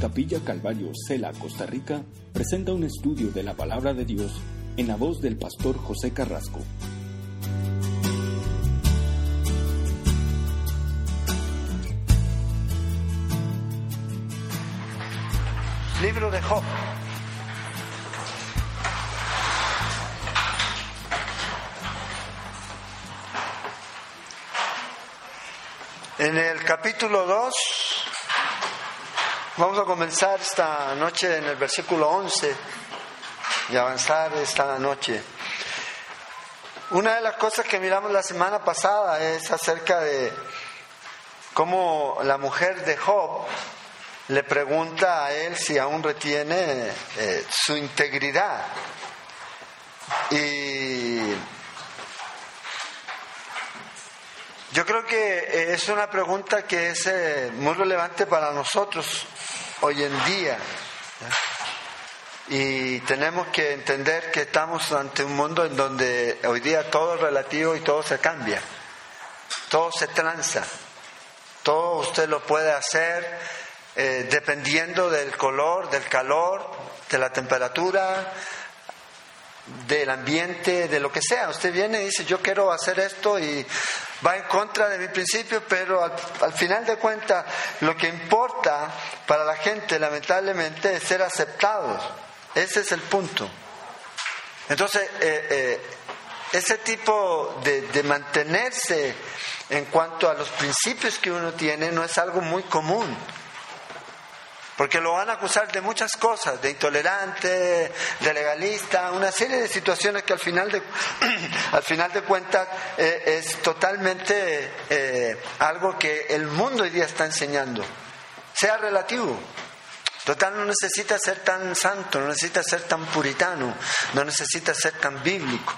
Capilla Calvario, Cela, Costa Rica, presenta un estudio de la palabra de Dios en la voz del pastor José Carrasco. Libro de Job. En el capítulo 2 vamos a comenzar esta noche en el versículo 11 y avanzar esta noche. Una de las cosas que miramos la semana pasada es acerca de cómo la mujer de Job le pregunta a él si aún retiene eh, su integridad. Y yo creo que es una pregunta que es eh, muy relevante para nosotros hoy en día. Y tenemos que entender que estamos ante un mundo en donde hoy día todo es relativo y todo se cambia, todo se tranza, todo usted lo puede hacer eh, dependiendo del color, del calor, de la temperatura, del ambiente, de lo que sea. Usted viene y dice, yo quiero hacer esto y va en contra de mi principio, pero al, final de cuentas lo que importa para la gente lamentablemente es ser aceptados. Ese es el punto. Entonces, eh, eh, ese tipo de, de mantenerse en cuanto a los principios que uno tiene no es algo muy común porque lo van a acusar de muchas cosas, de intolerante, de legalista, una serie de situaciones que al final de, al final de cuentas eh, es totalmente eh, algo que el mundo hoy día está enseñando. Sea relativo. Total, no necesita ser tan santo, no necesita ser tan puritano, no necesita ser tan bíblico.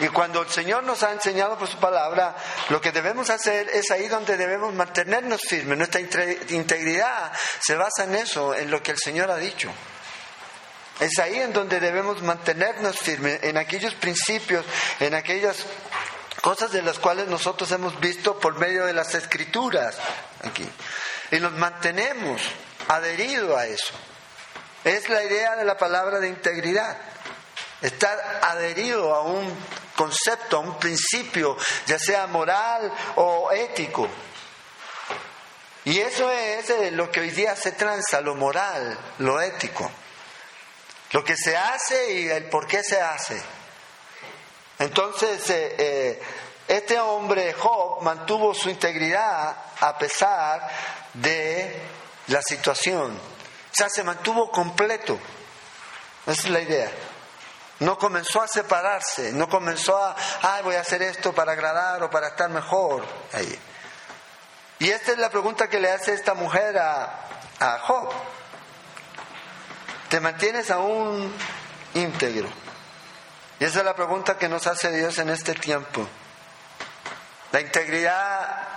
Y cuando el Señor nos ha enseñado por su palabra, lo que debemos hacer es ahí donde debemos mantenernos firmes. Nuestra integridad se basa en eso, en lo que el Señor ha dicho. Es ahí en donde debemos mantenernos firmes, en aquellos principios, en aquellas cosas de las cuales nosotros hemos visto por medio de las escrituras aquí. Y nos mantenemos adheridos a eso. Es la idea de la palabra de integridad estar adherido a un concepto, a un principio, ya sea moral o ético. Y eso es eh, lo que hoy día se transa, lo moral, lo ético. Lo que se hace y el por qué se hace. Entonces, eh, eh, este hombre, Job, mantuvo su integridad a pesar de la situación. O sea, se mantuvo completo. Esa es la idea. No comenzó a separarse, no comenzó a, ay, voy a hacer esto para agradar o para estar mejor. Ahí. Y esta es la pregunta que le hace esta mujer a, a Job. ¿Te mantienes aún íntegro? Y esa es la pregunta que nos hace Dios en este tiempo. La integridad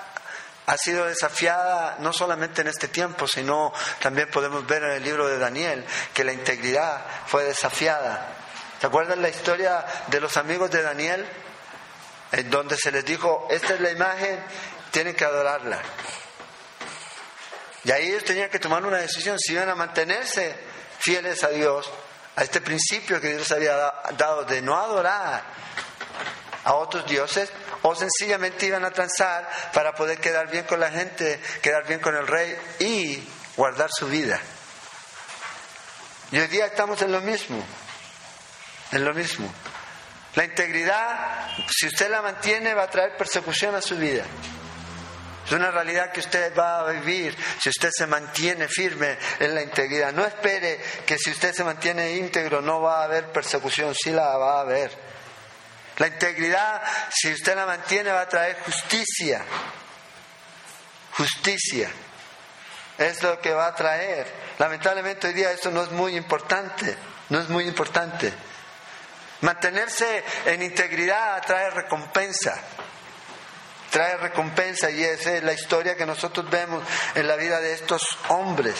ha sido desafiada no solamente en este tiempo, sino también podemos ver en el libro de Daniel que la integridad fue desafiada ¿Se acuerdan la historia de los amigos de Daniel? En donde se les dijo, esta es la imagen, tienen que adorarla. Y ahí ellos tenían que tomar una decisión, si iban a mantenerse fieles a Dios, a este principio que Dios había dado de no adorar a otros dioses, o sencillamente iban a transar para poder quedar bien con la gente, quedar bien con el rey y guardar su vida. Y hoy día estamos en lo mismo. Es lo mismo. La integridad, si usted la mantiene, va a traer persecución a su vida. Es una realidad que usted va a vivir si usted se mantiene firme en la integridad. No espere que si usted se mantiene íntegro no va a haber persecución, sí la va a haber. La integridad, si usted la mantiene, va a traer justicia. Justicia. Es lo que va a traer. Lamentablemente hoy día eso no es muy importante. No es muy importante. Mantenerse en integridad trae recompensa. Trae recompensa y esa es la historia que nosotros vemos en la vida de estos hombres.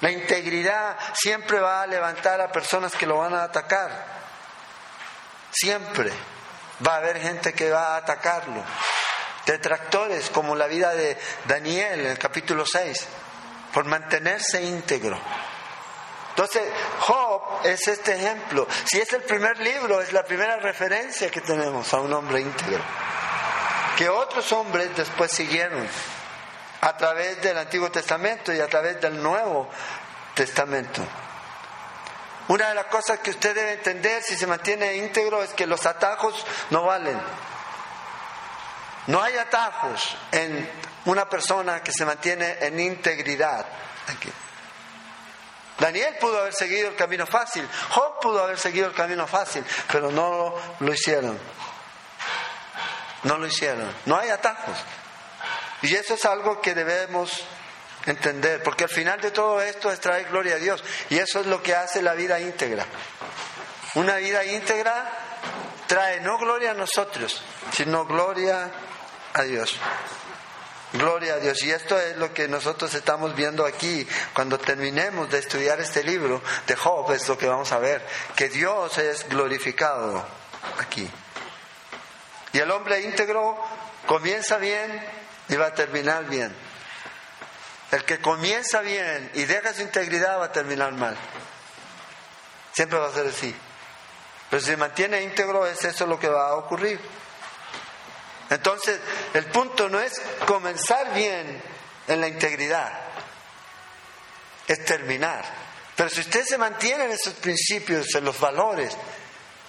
La integridad siempre va a levantar a personas que lo van a atacar. Siempre va a haber gente que va a atacarlo. detractores como la vida de Daniel en el capítulo 6, por mantenerse íntegro. Entonces, Job es este ejemplo. Si es el primer libro, es la primera referencia que tenemos a un hombre íntegro. Que otros hombres después siguieron a través del Antiguo Testamento y a través del Nuevo Testamento. Una de las cosas que usted debe entender si se mantiene íntegro es que los atajos no valen. No hay atajos en una persona que se mantiene en integridad. Daniel pudo haber seguido el camino fácil, Job pudo haber seguido el camino fácil, pero no lo hicieron. No lo hicieron. No hay atajos. Y eso es algo que debemos entender, porque al final de todo esto es traer gloria a Dios. Y eso es lo que hace la vida íntegra. Una vida íntegra trae no gloria a nosotros, sino gloria a Dios. Gloria a Dios. Y esto es lo que nosotros estamos viendo aquí. Cuando terminemos de estudiar este libro de Job, es lo que vamos a ver. Que Dios es glorificado aquí. Y el hombre íntegro comienza bien y va a terminar bien. El que comienza bien y deja su integridad va a terminar mal. Siempre va a ser así. Pero si se mantiene íntegro, es eso lo que va a ocurrir. Entonces, el punto no es comenzar bien en la integridad, es terminar. Pero si usted se mantiene en esos principios, en los valores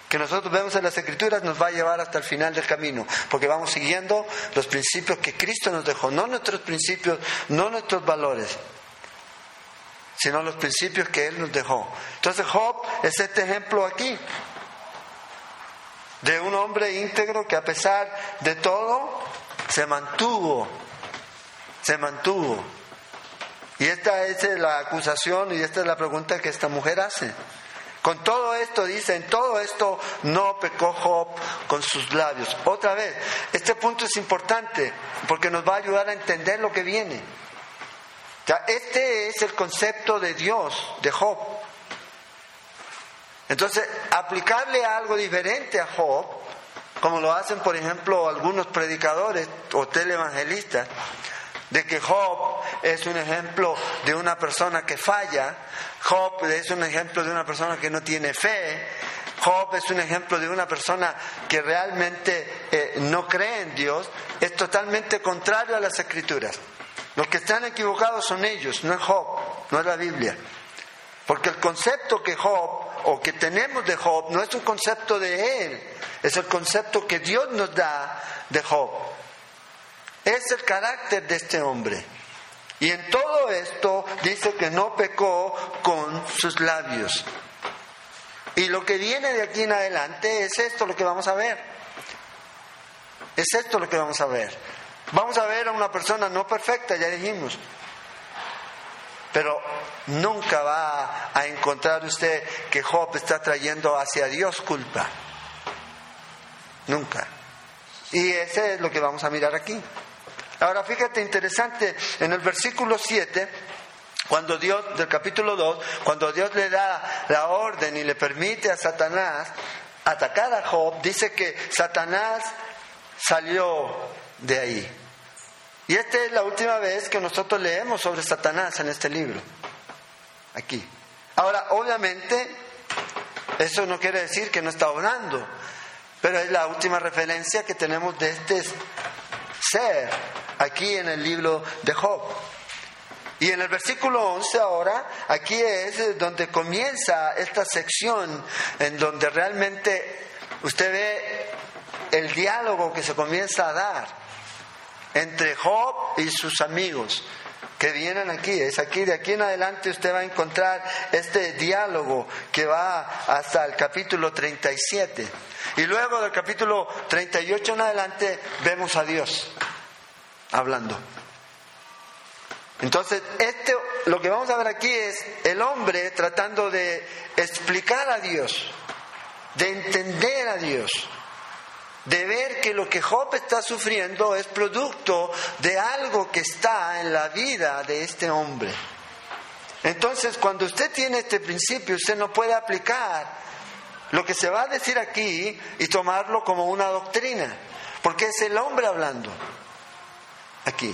que nosotros vemos en las Escrituras, nos va a llevar hasta el final del camino, porque vamos siguiendo los principios que Cristo nos dejó, no nuestros principios, no nuestros valores, sino los principios que Él nos dejó. Entonces Job es este ejemplo aquí de un hombre íntegro que a pesar de todo se mantuvo, se mantuvo. Y esta es la acusación y esta es la pregunta que esta mujer hace. Con todo esto dice, en todo esto no pecó Job con sus labios. Otra vez, este punto es importante porque nos va a ayudar a entender lo que viene. este es el concepto de Dios, de Job. Entonces, aplicarle algo diferente a Job, como lo hacen, por ejemplo, algunos predicadores o televangelistas, de que Job es un ejemplo de una persona que falla, Job es un ejemplo de una persona que no tiene fe, Job es un ejemplo de una persona que realmente eh, no cree en Dios, es totalmente contrario a las escrituras. Los que están equivocados son ellos, no es Job, no es la Biblia. Porque el concepto que Job o que tenemos de Job no es un concepto de él, es el concepto que Dios nos da de Job. Es el carácter de este hombre. Y en todo esto dice que no pecó con sus labios. Y lo que viene de aquí en adelante es esto lo que vamos a ver. Es esto lo que vamos a ver. Vamos a ver a una persona no perfecta, ya dijimos, pero nunca va a encontrar usted que Job está trayendo hacia Dios culpa. Nunca. Y ese es lo que vamos a mirar aquí. Ahora fíjate interesante, en el versículo 7, cuando Dios, del capítulo 2, cuando Dios le da la orden y le permite a Satanás atacar a Job, dice que Satanás salió de ahí. Y esta es la última vez que nosotros leemos sobre Satanás en este libro. Aquí. Ahora, obviamente, eso no quiere decir que no está orando, pero es la última referencia que tenemos de este ser aquí en el libro de Job. Y en el versículo 11 ahora, aquí es donde comienza esta sección en donde realmente usted ve el diálogo que se comienza a dar entre Job y sus amigos que vienen aquí. Es aquí, de aquí en adelante usted va a encontrar este diálogo que va hasta el capítulo 37. Y luego del capítulo 38 en adelante vemos a Dios hablando. Entonces, este, lo que vamos a ver aquí es el hombre tratando de explicar a Dios, de entender a Dios de ver que lo que Job está sufriendo es producto de algo que está en la vida de este hombre. Entonces, cuando usted tiene este principio, usted no puede aplicar lo que se va a decir aquí y tomarlo como una doctrina, porque es el hombre hablando. aquí.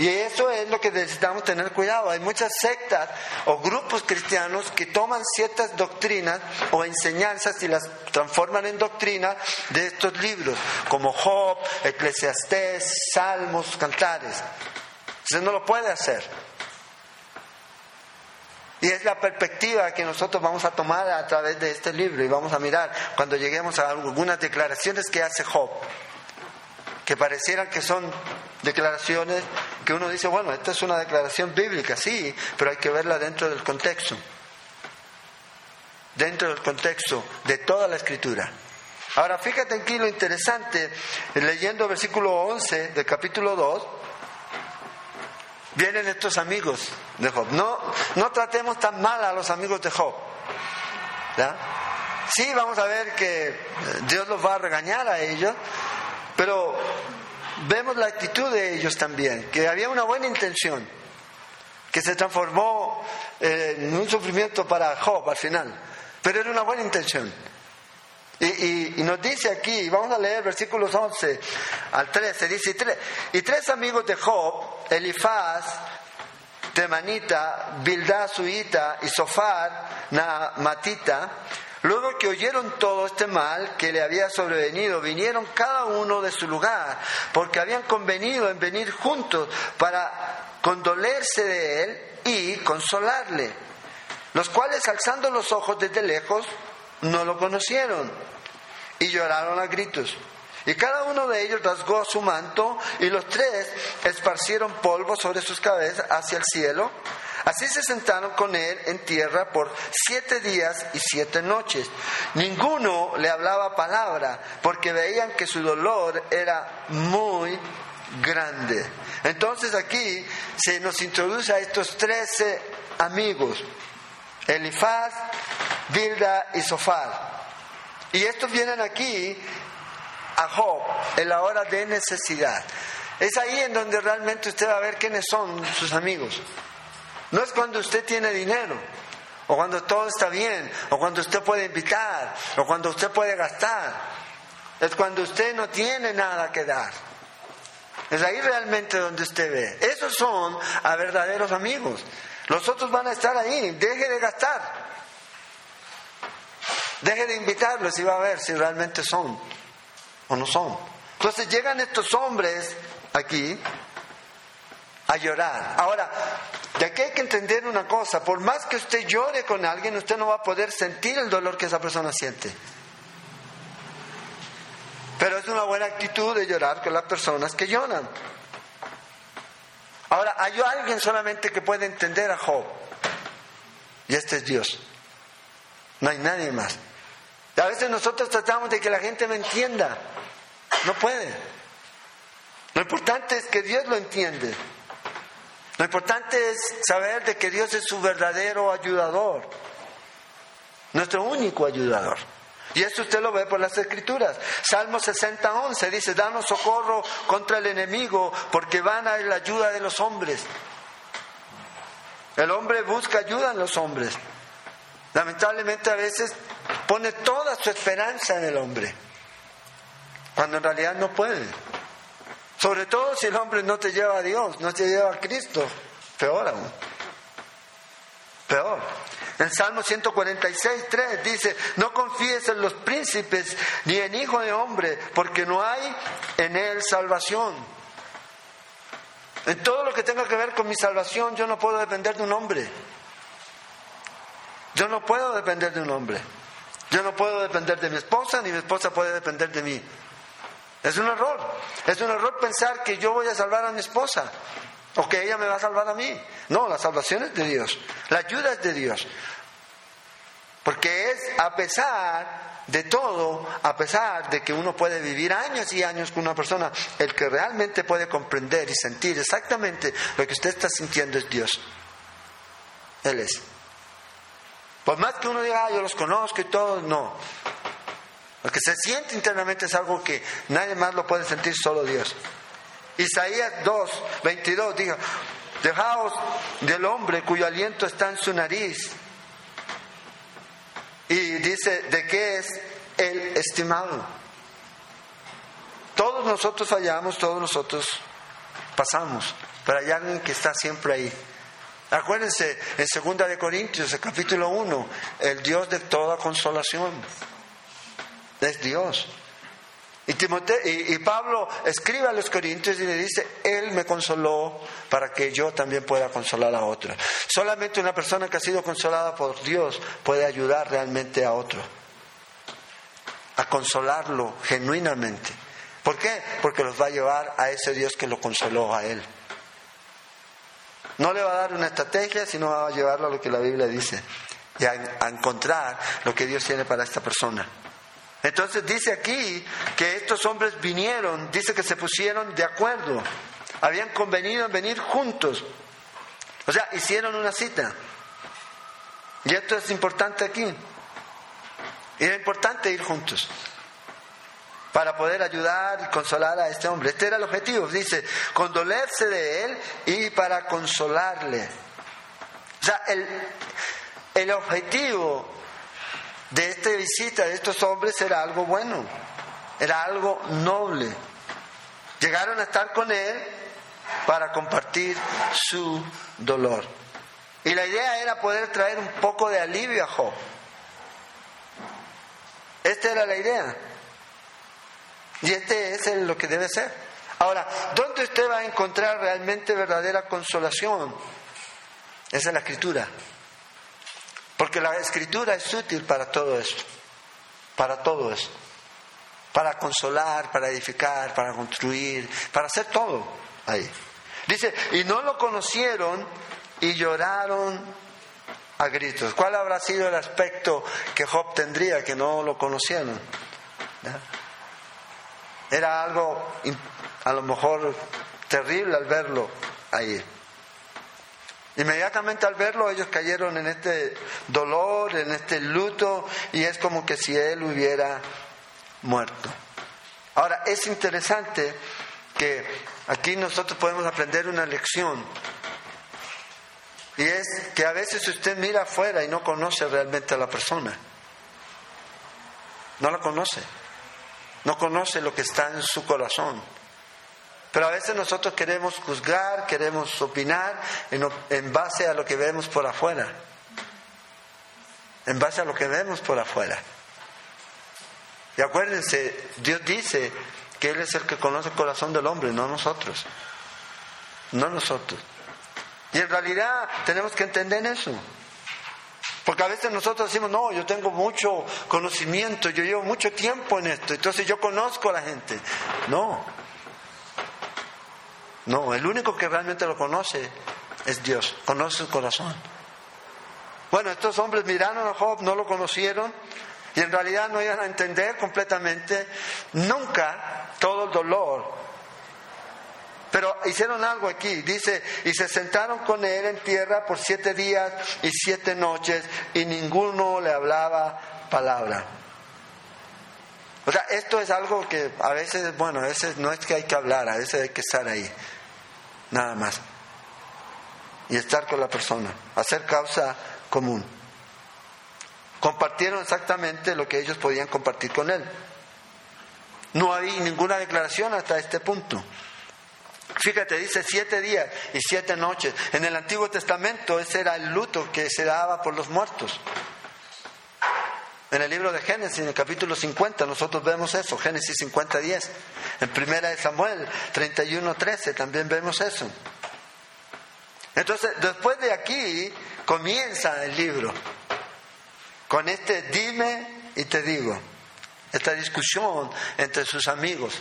Y eso es lo que necesitamos tener cuidado. Hay muchas sectas o grupos cristianos que toman ciertas doctrinas o enseñanzas y las transforman en doctrina de estos libros, como Job, Eclesiastés, Salmos, Cantares. Usted no lo puede hacer. Y es la perspectiva que nosotros vamos a tomar a través de este libro y vamos a mirar cuando lleguemos a algunas declaraciones que hace Job, que parecieran que son declaraciones que uno dice, bueno, esta es una declaración bíblica, sí, pero hay que verla dentro del contexto, dentro del contexto de toda la escritura. Ahora, fíjate aquí lo interesante, leyendo versículo 11 del capítulo 2, vienen estos amigos de Job. No, no tratemos tan mal a los amigos de Job. Sí, vamos a ver que Dios los va a regañar a ellos, pero vemos la actitud de ellos también, que había una buena intención, que se transformó eh, en un sufrimiento para Job al final, pero era una buena intención. Y, nos dice aquí, vamos a leer versículos 11 al 13, dice, y tres amigos de Job, Elifaz, Temanita, Bildad Suita y Sofar, Naamatita, luego que oyeron todo este mal que le había sobrevenido, vinieron cada uno de su lugar, porque habían convenido en venir juntos para condolerse de él y consolarle, los cuales alzando los ojos desde lejos, no lo conocieron y lloraron a gritos. Y cada uno de ellos rasgó su manto y los tres esparcieron polvo sobre sus cabezas hacia el cielo. Así se sentaron con él en tierra por siete días y siete noches. Ninguno le hablaba palabra porque veían que su dolor era muy grande. Entonces aquí se nos introduce a estos trece amigos, Elifaz, Bilda y Sofar. Y estos vienen aquí a Job en la hora de necesidad. Es ahí en donde realmente usted va a ver quiénes son sus amigos. No es cuando usted tiene dinero, o cuando todo está bien, o cuando usted puede invitar, o cuando usted puede gastar. Es cuando usted no tiene nada que dar. Es ahí realmente donde usted ve. Esos son a verdaderos amigos. Los otros van a estar ahí. Deje de gastar. Deje de invitarlos y va a ver si realmente son o no son. Entonces llegan estos hombres aquí a llorar. Ahora, de aquí hay que entender una cosa, por más que usted llore con alguien, usted no va a poder sentir el dolor que esa persona siente. Pero es una buena actitud de llorar con las personas que lloran. Ahora, hay alguien solamente que puede entender a Job. Y este es Dios. No hay nadie más. A veces nosotros tratamos de que la gente me entienda. No puede. Lo importante es que Dios lo entiende. Lo importante es saber de que Dios es su verdadero ayudador. Nuestro único ayudador. Y eso usted lo ve por las escrituras. Salmo 60, 11 dice, danos socorro contra el enemigo porque van a la ayuda de los hombres. El hombre busca ayuda en los hombres. Lamentablemente a veces pone toda su esperanza en el hombre, cuando en realidad no puede. Sobre todo si el hombre no te lleva a Dios, no te lleva a Cristo, peor aún. Peor. En Salmo 146, 3 dice, no confíes en los príncipes ni en hijo de hombre, porque no hay en él salvación. En todo lo que tenga que ver con mi salvación, yo no puedo depender de un hombre. Yo no puedo depender de un hombre. Yo no puedo depender de mi esposa, ni mi esposa puede depender de mí. Es un error. Es un error pensar que yo voy a salvar a mi esposa o que ella me va a salvar a mí. No, la salvación es de Dios. La ayuda es de Dios. Porque es a pesar de todo, a pesar de que uno puede vivir años y años con una persona, el que realmente puede comprender y sentir exactamente lo que usted está sintiendo es Dios. Él es. Por más que uno diga, ah, yo los conozco y todo, no. Lo que se siente internamente es algo que nadie más lo puede sentir, solo Dios. Isaías 2, 22 dijo, dejaos del hombre cuyo aliento está en su nariz. Y dice, ¿de qué es el estimado? Todos nosotros fallamos, todos nosotros pasamos, pero hay alguien que está siempre ahí. Acuérdense, en 2 de Corintios, el capítulo 1, el Dios de toda consolación. Es Dios. Y, y, Pablo escribe a los Corintios y le dice, Él me consoló para que yo también pueda consolar a otros. Solamente una persona que ha sido consolada por Dios puede ayudar realmente a otro, a consolarlo genuinamente. ¿Por qué? Porque los va a llevar a ese Dios que lo consoló a Él. No le va a dar una estrategia, sino va a llevarlo a lo que la Biblia dice y a, encontrar lo que Dios tiene para esta persona. Entonces dice aquí que estos hombres vinieron, dice que se pusieron de acuerdo, habían convenido en venir juntos, o sea, hicieron una cita. Y esto es importante aquí. Era importante ir juntos para poder ayudar y consolar a este hombre. Este era el objetivo, dice, condolerse de él y para consolarle. O sea, el, el objetivo de esta visita de estos hombres era algo bueno, era algo noble. Llegaron a estar con él para compartir su dolor. Y la idea era poder traer un poco de alivio a Job. Esta era la idea. Y este es lo que debe ser. Ahora, ¿dónde usted va a encontrar realmente verdadera consolación? Esa es la escritura. Porque la escritura es útil para todo esto. Para todo esto. Para consolar, para edificar, para construir, para hacer todo ahí. Dice, y no lo conocieron y lloraron a gritos. ¿Cuál habrá sido el aspecto que Job tendría que no lo conocieron? Era algo a lo mejor terrible al verlo ahí. Inmediatamente al verlo ellos cayeron en este dolor, en este luto, y es como que si él hubiera muerto. Ahora, es interesante que aquí nosotros podemos aprender una lección, y es que a veces usted mira afuera y no conoce realmente a la persona, no la conoce no conoce lo que está en su corazón. Pero a veces nosotros queremos juzgar, queremos opinar en, base a lo que vemos por afuera. En base a lo que vemos por afuera. Y acuérdense, Dios dice que Él es el que conoce el corazón del hombre, no nosotros. No nosotros. Y en realidad tenemos que entender eso. Porque a veces nosotros decimos, no, yo tengo mucho conocimiento, yo llevo mucho tiempo en esto, entonces yo conozco a la gente. No. No, el único que realmente lo conoce es Dios, conoce su corazón. Bueno, estos hombres miraron a Job, no lo conocieron y en realidad no iban a entender completamente nunca todo el dolor pero hicieron algo aquí, dice, y se sentaron con él en tierra por siete días y siete noches y ninguno le hablaba palabra. O sea, esto es algo que a veces, bueno, a veces no es que hay que hablar, a veces hay que estar ahí, nada más. Y estar con la persona, hacer causa común. Compartieron exactamente lo que ellos podían compartir con él. No había ninguna declaración hasta este punto. Fíjate, dice siete días y siete noches. En el Antiguo Testamento ese era el luto que se daba por los muertos. En el libro de Génesis, en el capítulo 50, nosotros vemos eso, Génesis 50, 10. En primera de Samuel 31, 13 también vemos eso. Entonces, después de aquí comienza el libro con este dime y te digo, esta discusión entre sus amigos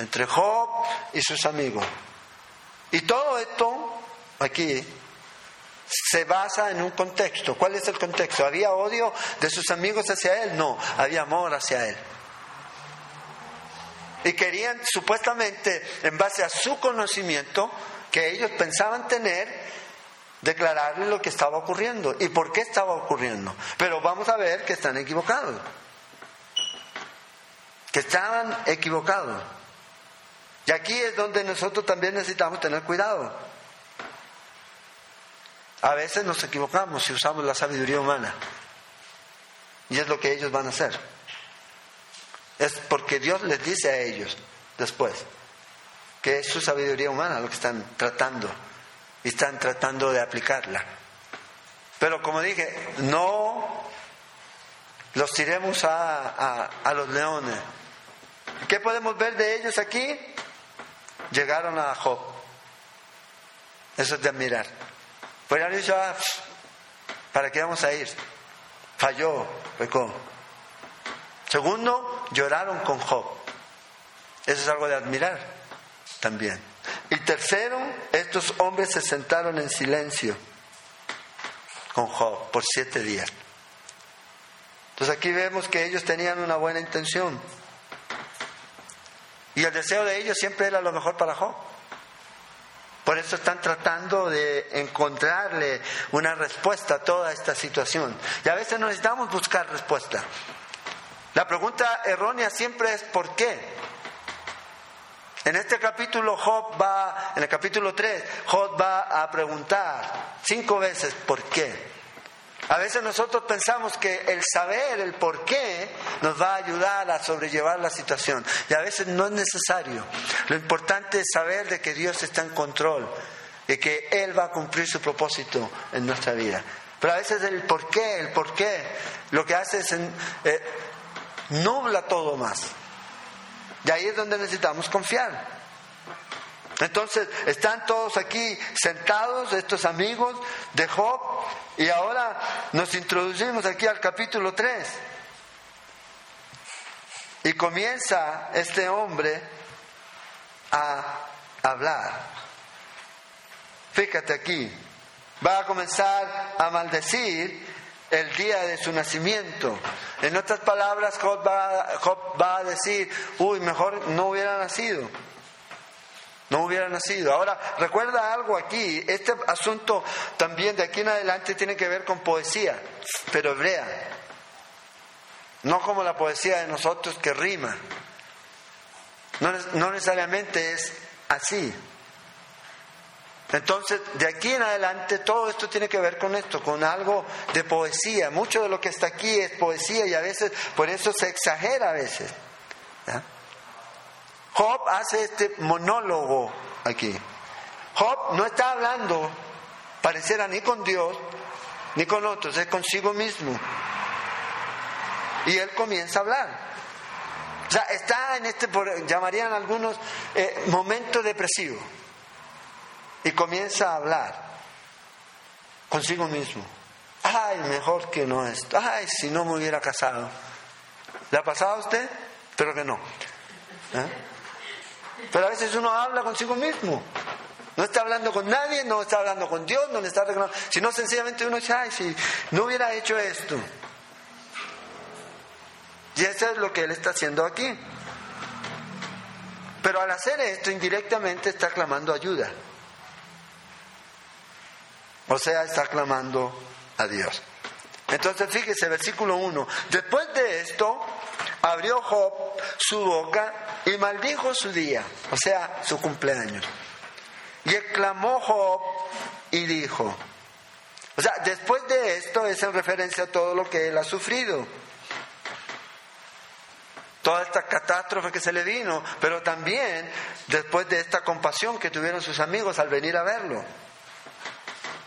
entre Job y sus amigos. Y todo esto aquí se basa en un contexto. ¿Cuál es el contexto? ¿Había odio de sus amigos hacia él? No, había amor hacia él. Y querían supuestamente, en base a su conocimiento, que ellos pensaban tener, declararle lo que estaba ocurriendo y por qué estaba ocurriendo. Pero vamos a ver que están equivocados. Que estaban equivocados. Y aquí es donde nosotros también necesitamos tener cuidado. A veces nos equivocamos si usamos la sabiduría humana. Y es lo que ellos van a hacer. Es porque Dios les dice a ellos después. que es su sabiduría humana lo que están tratando y están tratando de aplicarla. Pero como dije, no los tiremos a, a, los leones. ¿Qué podemos ver de ellos aquí? Llegaron a Job. Eso es de admirar. Pues han dicho, ah, ¿para qué vamos a ir? Falló, pecó. Segundo, lloraron con Job. Eso es algo de admirar también. Y tercero, estos hombres se sentaron en silencio con Job por siete días. Entonces aquí vemos que ellos tenían una buena intención. Y el deseo de ellos siempre era lo mejor para Job. Por eso están tratando de encontrarle una respuesta a toda esta situación. Y a veces necesitamos buscar respuesta. La pregunta errónea siempre es ¿por qué? En este capítulo Job va, en el capítulo 3, Job va a preguntar cinco veces ¿por qué? A veces nosotros pensamos que el saber el por qué nos va a ayudar a sobrellevar la situación y a veces no es necesario. Lo importante es saber de que Dios está en control y que Él va a cumplir su propósito en nuestra vida. Pero a veces el por qué, el por qué, lo que hace es eh, nubla todo más. Y ahí es donde necesitamos confiar. Entonces están todos aquí sentados, estos amigos de Job, y ahora nos introducimos aquí al capítulo 3. Y comienza este hombre a hablar. Fíjate aquí, va a comenzar a maldecir el día de su nacimiento. En otras palabras, Job va, Job va a decir, uy, mejor no hubiera nacido no hubiera nacido. Ahora, recuerda algo aquí, este asunto también de aquí en adelante tiene que ver con poesía, pero hebrea. No como la poesía de nosotros que rima. No, necesariamente es así. Entonces, de aquí en adelante todo esto tiene que ver con esto, con algo de poesía. Mucho de lo que está aquí es poesía y a veces, por eso se exagera a veces. Job hace este monólogo aquí. Job no está hablando, pareciera, ni con Dios, ni con otros, es consigo mismo. Y él comienza a hablar. O sea, está en este, llamarían algunos, eh, momento depresivo. Y comienza a hablar consigo mismo. Ay, mejor que no esto. Ay, si no me hubiera casado. ¿Le ha pasado a usted? Pero que no. ¿Eh? Pero a veces uno habla consigo mismo. No está hablando con nadie, no está hablando con Dios, no le está reclamando, sino sencillamente uno dice, ay, si no hubiera hecho esto. Y eso es lo que él está haciendo aquí. Pero al hacer esto, indirectamente está clamando ayuda. O sea, está clamando a Dios. Entonces, fíjese, versículo 1. Después de esto, abrió Job su boca y maldijo su día, o sea, su cumpleaños. Y exclamó Job y dijo, o sea, después de esto es en referencia a todo lo que él ha sufrido. Toda esta catástrofe que se le vino, pero también después de esta compasión que tuvieron sus amigos al venir a verlo.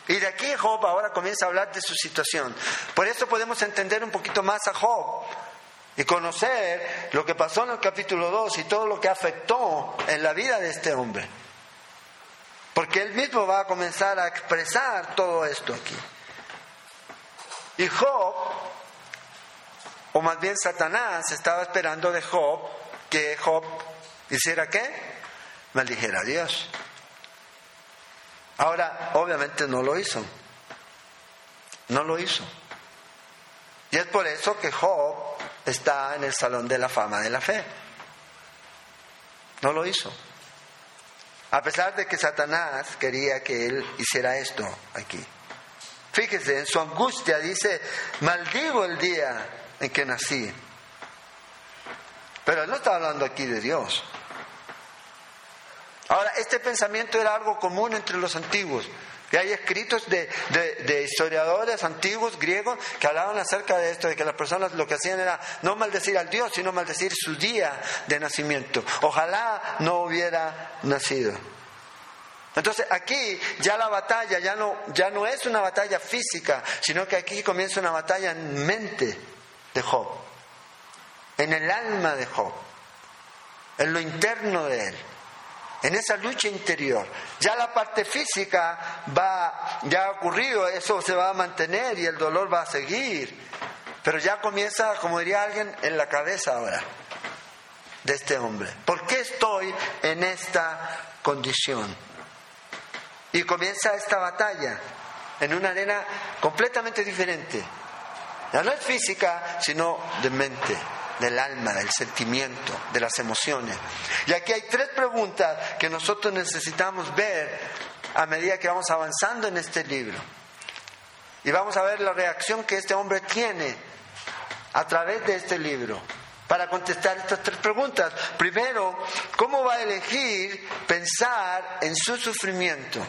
Y de aquí Job ahora comienza a hablar de su situación. Por eso podemos entender un poquito más a Job y conocer lo que pasó en el capítulo 2 y todo lo que afectó en la vida de este hombre. Porque él mismo va a comenzar a expresar todo esto aquí. Y Job, o más bien Satanás, estaba esperando de Job que Job hiciera qué? Maldijera a Dios. Ahora, obviamente no lo hizo. No lo hizo. Y es por eso que Job está en el Salón de la Fama de la Fe. No lo hizo. A pesar de que Satanás quería que él hiciera esto aquí. Fíjese, en su angustia dice, maldigo el día en que nací. Pero él no está hablando aquí de Dios. Ahora, este pensamiento era algo común entre los antiguos. Y hay escritos de, historiadores antiguos griegos que hablaban acerca de esto, de que las personas lo que hacían era no maldecir al Dios, sino maldecir su día de nacimiento. Ojalá no hubiera nacido. Entonces aquí ya la batalla ya no, ya no es una batalla física, sino que aquí comienza una batalla en mente de Job, en el alma de Job, en lo interno de él en esa lucha interior. Ya la parte física va, ya ha ocurrido, eso se va a mantener y el dolor va a seguir. Pero ya comienza, como diría alguien, en la cabeza ahora de este hombre. ¿Por qué estoy en esta condición? Y comienza esta batalla en una arena completamente diferente. Ya no es física, sino de mente del alma, del sentimiento, de las emociones. Y aquí hay tres preguntas que nosotros necesitamos ver a medida que vamos avanzando en este libro. Y vamos a ver la reacción que este hombre tiene a través de este libro para contestar estas tres preguntas. Primero, ¿cómo va a elegir pensar en su sufrimiento?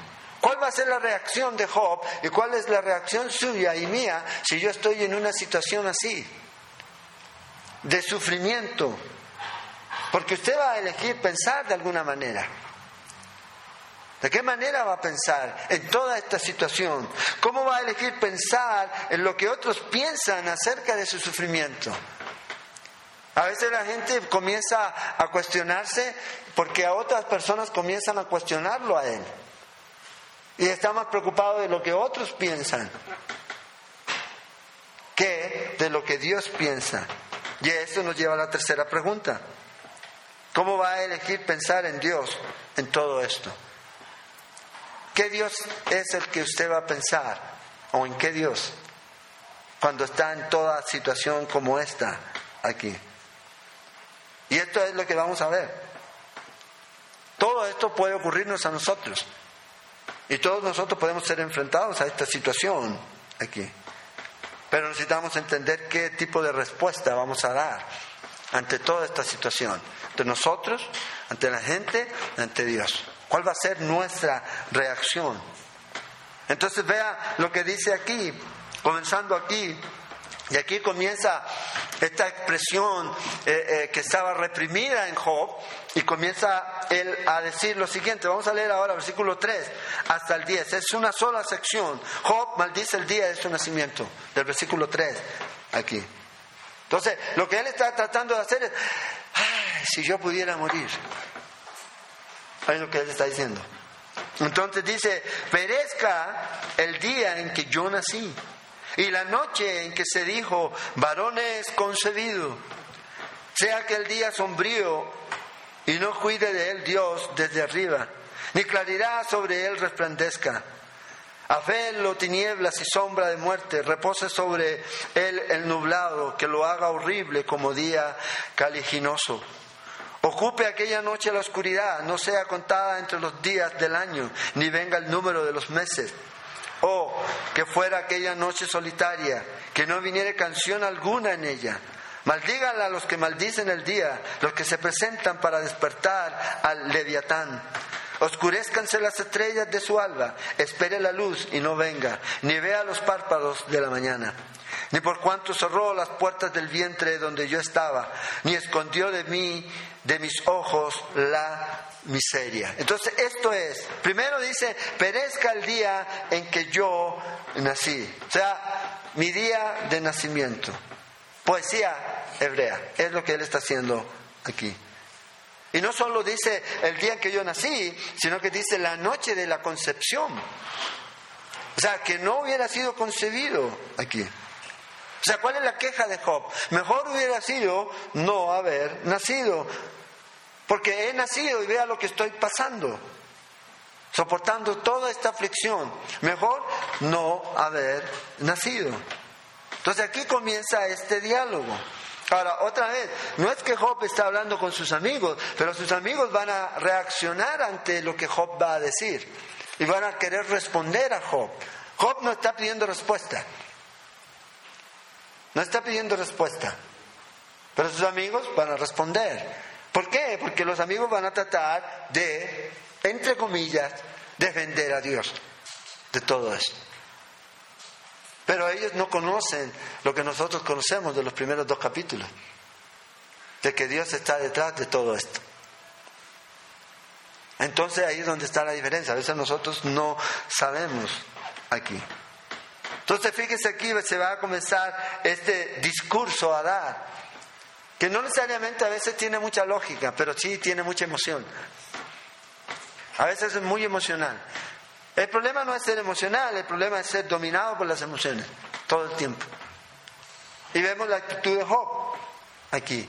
¿Cuál va a ser la reacción de Job y cuál es la reacción suya y mía si yo estoy en una situación así? De sufrimiento, porque usted va a elegir pensar de alguna manera. ¿De qué manera va a pensar en toda esta situación? ¿Cómo va a elegir pensar en lo que otros piensan acerca de su sufrimiento? A veces la gente comienza a cuestionarse porque a otras personas comienzan a cuestionarlo a él. Y está más preocupado de lo que otros piensan que de lo que Dios piensa. Y esto nos lleva a la tercera pregunta. ¿Cómo va a elegir pensar en Dios en todo esto? ¿Qué Dios es el que usted va a pensar? ¿O en qué Dios? Cuando está en toda situación como esta aquí. Y esto es lo que vamos a ver. Todo esto puede ocurrirnos a nosotros. Y todos nosotros podemos ser enfrentados a esta situación aquí. Pero necesitamos entender qué tipo de respuesta vamos a dar ante toda esta situación, ante nosotros, ante la gente, ante Dios. ¿Cuál va a ser nuestra reacción? Entonces vea lo que dice aquí, comenzando aquí, y aquí comienza esta expresión eh, eh, que estaba reprimida en Job y comienza él a decir lo siguiente. Vamos a leer ahora versículo 3 hasta el 10. Es una sola sección. Job maldice el día de su nacimiento, del versículo 3 aquí. Entonces, lo que él está tratando de hacer es, si yo pudiera morir. Es lo que él está diciendo. Entonces dice, perezca el día en que yo nací y la noche en que se dijo, varón es concebido, sea aquel día sombrío y no cuide de él Dios desde arriba, ni claridad sobre él resplandezca. lo tinieblas y sombra de muerte, repose sobre él el nublado, que lo haga horrible como día caliginoso. Ocupe aquella noche la oscuridad, no sea contada entre los días del año, ni venga el número de los meses. Oh, que fuera aquella noche solitaria, que no viniera canción alguna en ella. Maldíganla los que maldicen el día, los que se presentan para despertar al leviatán. Oscurezcanse las estrellas de su alba, espere la luz y no venga, ni vea los párpados de la mañana. Ni por cuanto cerró las puertas del vientre donde yo estaba, ni escondió de mí, de mis ojos, la miseria. Entonces esto es, primero dice, perezca el día en que yo nací, o sea, mi día de nacimiento. Poesía hebrea, es lo que él está haciendo aquí. Y no solo dice el día en que yo nací, sino que dice la noche de la concepción. O sea, que no hubiera sido concebido aquí. O sea, ¿cuál es la queja de Job? Mejor hubiera sido no haber nacido. Porque he nacido y vea lo que estoy pasando, soportando toda esta aflicción. Mejor no haber nacido. Entonces aquí comienza este diálogo. Ahora, otra vez, no es que Job está hablando con sus amigos, pero sus amigos van a reaccionar ante lo que Job va a decir y van a querer responder a Job. Job no está pidiendo respuesta. No está pidiendo respuesta. Pero sus amigos van a responder. ¿Por qué? Porque los amigos van a tratar de, entre comillas, defender a Dios. de todo esto. Pero ellos no conocen lo que nosotros conocemos de los primeros dos capítulos, de que Dios está detrás de todo esto. Entonces ahí es donde está la diferencia. A veces nosotros no sabemos aquí. Entonces fíjese aquí, se va a comenzar este discurso a dar, que no necesariamente a veces tiene mucha lógica, pero sí tiene mucha emoción. A veces es muy emocional. El problema no es ser emocional, el problema es ser dominado por las emociones todo el tiempo. Y vemos la actitud de Job aquí.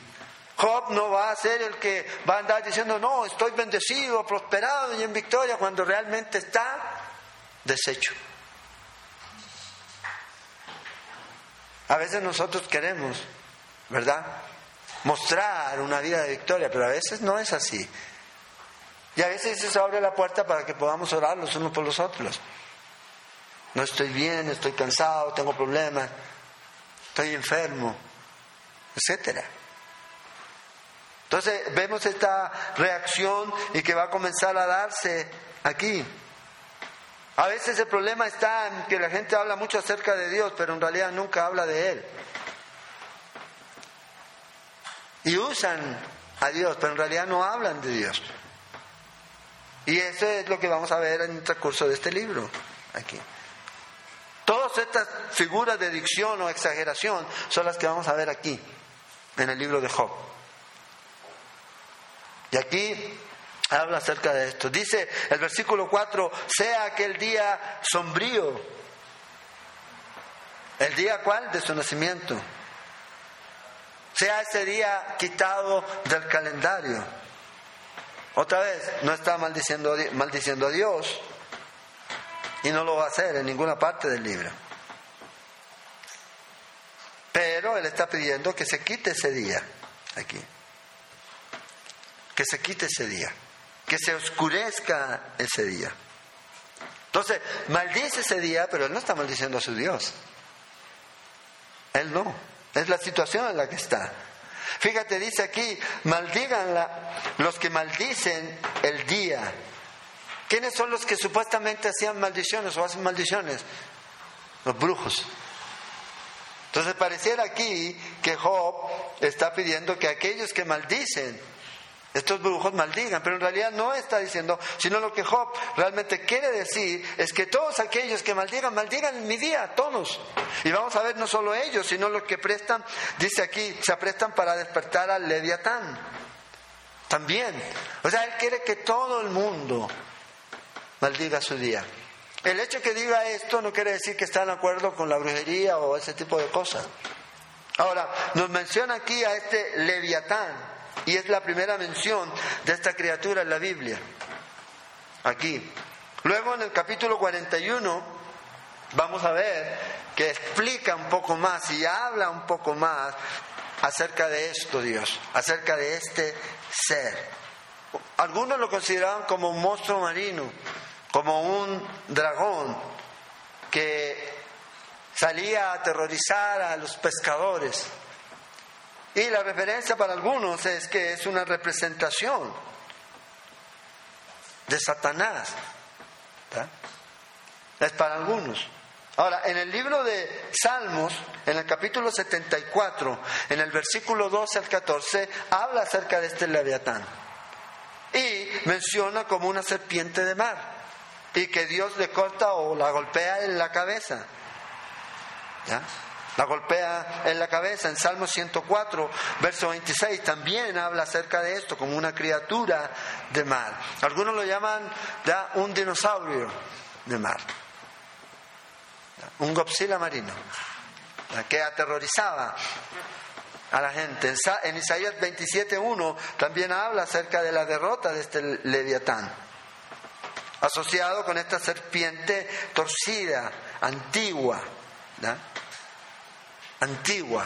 Job no va a ser el que va a andar diciendo, no, estoy bendecido, prosperado y en victoria, cuando realmente está deshecho. A veces nosotros queremos, ¿verdad? Mostrar una vida de victoria, pero a veces no es así. Y a veces se abre la puerta para que podamos orar los unos por los otros. No estoy bien, estoy cansado, tengo problemas, estoy enfermo, etcétera. Entonces vemos esta reacción y que va a comenzar a darse aquí. A veces el problema está en que la gente habla mucho acerca de Dios, pero en realidad nunca habla de Él. Y usan a Dios, pero en realidad no hablan de Dios. Y eso es lo que vamos a ver en el transcurso de este libro, aquí. Todas estas figuras de dicción o exageración son las que vamos a ver aquí, en el libro de Job. Y aquí habla acerca de esto. Dice el versículo 4, sea aquel día sombrío. ¿El día cuál? De su nacimiento. Sea ese día quitado del calendario. Otra vez, no está maldiciendo, maldiciendo a Dios y no lo va a hacer en ninguna parte del libro. Pero Él está pidiendo que se quite ese día aquí. Que se quite ese día. Que se oscurezca ese día. Entonces, maldice ese día, pero Él no está maldiciendo a su Dios. Él no. Es la situación en la que está. Fíjate, dice aquí, maldigan los que maldicen el día. ¿Quiénes son los que supuestamente hacían maldiciones o hacen maldiciones? Los brujos. Entonces pareciera aquí que Job está pidiendo que aquellos que maldicen estos brujos maldigan, pero en realidad no está diciendo, sino lo que Job realmente quiere decir es que todos aquellos que maldigan, maldigan en mi día, todos. Y vamos a ver no solo ellos, sino los que prestan, dice aquí, se prestan para despertar al leviatán. También. O sea, él quiere que todo el mundo maldiga su día. El hecho que diga esto no quiere decir que está de acuerdo con la brujería o ese tipo de cosas. Ahora, nos menciona aquí a este leviatán. Y es la primera mención de esta criatura en la Biblia. Aquí. Luego en el capítulo 41 vamos a ver que explica un poco más y habla un poco más acerca de esto, Dios, acerca de este ser. Algunos lo consideraban como un monstruo marino, como un dragón que salía a aterrorizar a los pescadores. Y la referencia para algunos es que es una representación de Satanás. Es para algunos. Ahora, en el libro de Salmos, en el capítulo 74, en el versículo 12 al 14, habla acerca de este leviatán. Y menciona como una serpiente de mar. Y que Dios le corta o la golpea en la cabeza. ¿Ya? La golpea en la cabeza. En Salmo 104, verso 26, también habla acerca de esto como una criatura de mar. Algunos lo llaman ya un dinosaurio de mar, un Godzilla marino, que aterrorizaba a la gente. En Isaías 27.1 también habla acerca de la derrota de este leviatán, asociado con esta serpiente torcida, antigua antigua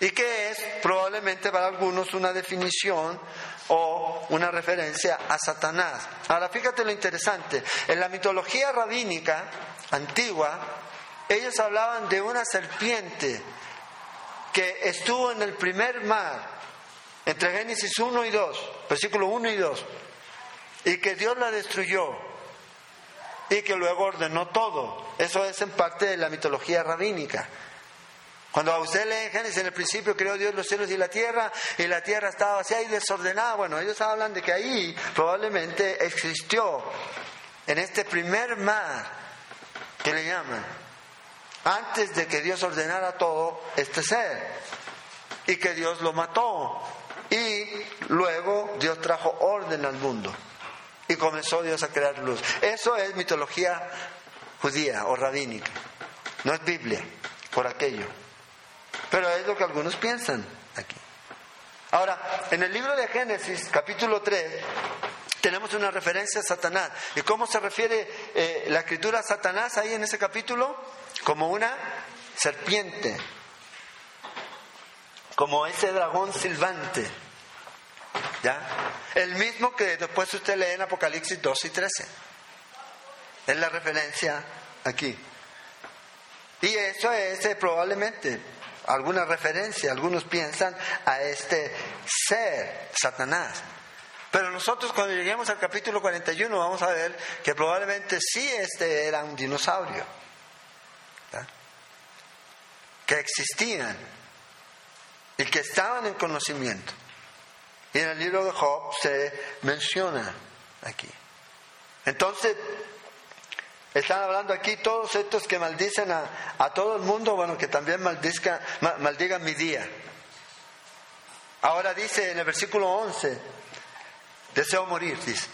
y que es probablemente para algunos una definición o una referencia a Satanás. Ahora fíjate lo interesante, en la mitología rabínica antigua, ellos hablaban de una serpiente que estuvo en el primer mar, entre Génesis 1 y 2, versículo 1 y 2, y que Dios la destruyó. y que luego ordenó todo. Eso es en parte de la mitología rabínica. Cuando a usted lee Génesis, en el principio creó Dios los cielos y la tierra, y la tierra estaba vacía y desordenada. Bueno, ellos hablan de que ahí probablemente existió, en este primer mar, que le llaman, antes de que Dios ordenara todo este ser, y que Dios lo mató, y luego Dios trajo orden al mundo, y comenzó Dios a crear luz. Eso es mitología judía o rabínica, no es Biblia, por aquello. Pero es lo que algunos piensan aquí. Ahora, en el libro de Génesis, capítulo 3, tenemos una referencia a Satanás. ¿Y cómo se refiere eh, la escritura a Satanás ahí en ese capítulo? Como una serpiente, como ese dragón silbante. ¿Ya? El mismo que después usted lee en Apocalipsis 2 y 13. Es la referencia aquí. Y eso es eh, probablemente alguna referencia, algunos piensan a este ser, Satanás. Pero nosotros cuando lleguemos al capítulo 41 vamos a ver que probablemente sí este era un dinosaurio, que existían y que estaban en conocimiento. Y en el libro de Job se menciona aquí. Entonces, están hablando aquí todos estos que maldicen a, todo el mundo, bueno, que también maldizca, maldigan mi día. Ahora dice en el versículo 11, deseo morir, dice.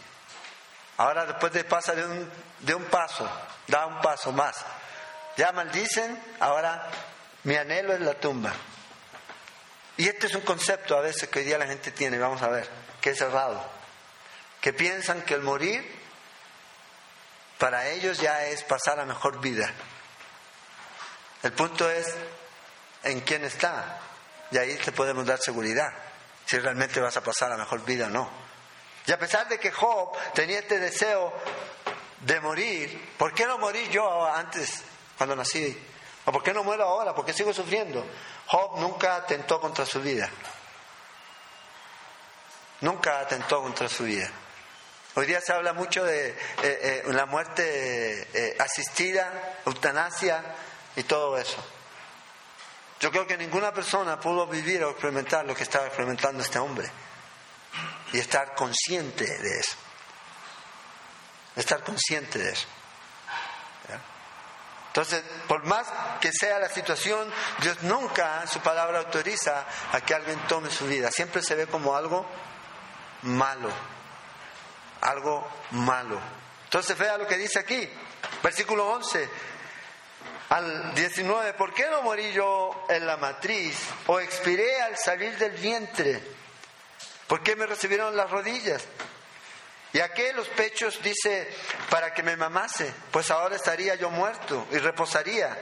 Ahora después de pasa de un, de un paso, da un paso más. Ya maldicen, ahora mi anhelo es la tumba. Y este es un concepto a veces que hoy día la gente tiene, vamos a ver, que es errado. Que piensan que el morir para ellos ya es pasar a mejor vida. El punto es en quién está. Y ahí te podemos dar seguridad, si realmente vas a pasar a mejor vida o no. Y a pesar de que Job tenía este deseo de morir, ¿por qué no morí yo antes, cuando nací? ¿O por qué no muero ahora? ¿Por qué sigo sufriendo? Job nunca atentó contra su vida. Nunca atentó contra su vida. Hoy día se habla mucho de eh, eh, la muerte eh, asistida, eutanasia y todo eso. Yo creo que ninguna persona pudo vivir o experimentar lo que estaba experimentando este hombre y estar consciente de eso. Estar consciente de eso. Entonces, por más que sea la situación, Dios nunca, su palabra autoriza a que alguien tome su vida. Siempre se ve como algo malo algo malo. Entonces vea lo que dice aquí, versículo 11 al 19, ¿por qué no morí yo en la matriz o expiré al salir del vientre? ¿Por qué me recibieron las rodillas? ¿Y a qué los pechos dice para que me mamase? Pues ahora estaría yo muerto y reposaría.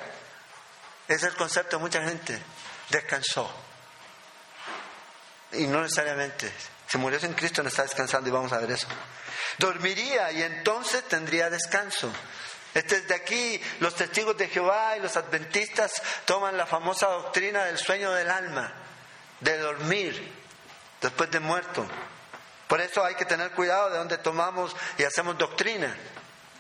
Es el concepto de mucha gente. Descansó. Y no necesariamente. Si murió sin Cristo no está descansando y vamos a ver eso. Dormiría y entonces tendría descanso. Este de aquí los testigos de Jehová y los adventistas toman la famosa doctrina del sueño del alma, de dormir después de muerto. Por eso hay que tener cuidado de dónde tomamos y hacemos doctrina.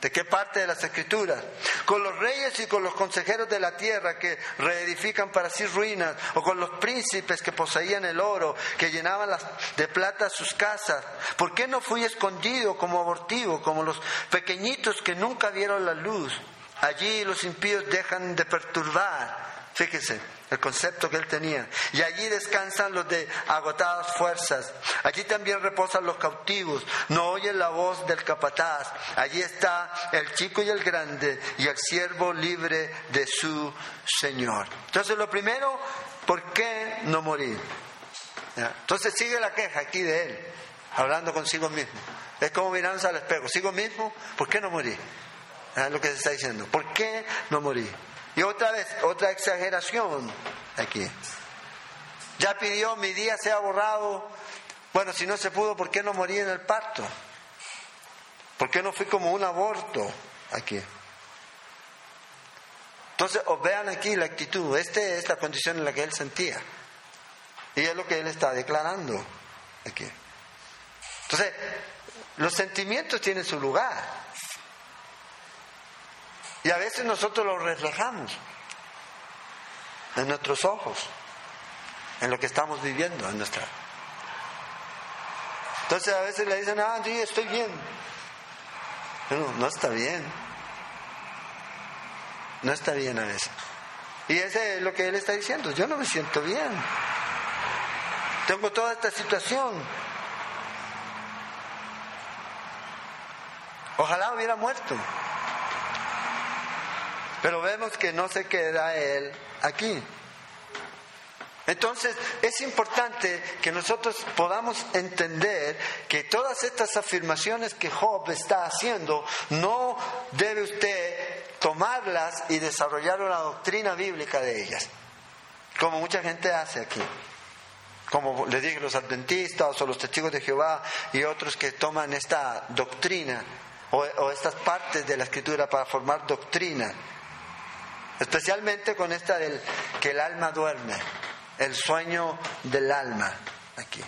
¿De qué parte de las escrituras? Con los reyes y con los consejeros de la tierra que reedifican para sí ruinas, o con los príncipes que poseían el oro, que llenaban de plata sus casas. ¿Por qué no fui escondido como abortivo, como los pequeñitos que nunca vieron la luz? Allí los impíos dejan de perturbar. Fíjese, el concepto que él tenía. Y allí descansan los de agotadas fuerzas. Allí también reposan los cautivos. No oyen la voz del capataz. Allí está el chico y el grande y el siervo libre de su Señor. Entonces lo primero, ¿por qué no morir? Entonces sigue la queja aquí de él, hablando consigo mismo. Es como mirándose al espejo. Sigo mismo, ¿por qué no morir? Es lo que se está diciendo. ¿Por qué no morir? Y otra vez, otra exageración aquí. Ya pidió, mi día sea borrado. Bueno, si no se pudo, ¿por qué no morí en el parto? ¿Por qué no fui como un aborto aquí? Entonces, vean aquí la actitud. Esta es la condición en la que él sentía. Y es lo que él está declarando aquí. Entonces, los sentimientos tienen su lugar. Y a veces nosotros lo reflejamos en nuestros ojos, en lo que estamos viviendo en nuestra. Entonces a veces le dicen, ah, sí, estoy bien. No, está bien. No está bien a veces. Y ese es lo que él está diciendo. Yo no me siento bien. Tengo toda esta situación. Ojalá hubiera muerto. Pero vemos que no se queda él aquí. Entonces es importante que nosotros podamos entender que todas estas afirmaciones que Job está haciendo, no debe usted tomarlas y desarrollar una doctrina bíblica de ellas, como mucha gente hace aquí. Como le dije los adventistas o los testigos de Jehová y otros que toman esta doctrina o, o estas partes de la escritura para formar doctrina. Especialmente con esta del que el alma duerme, el sueño del alma aquí.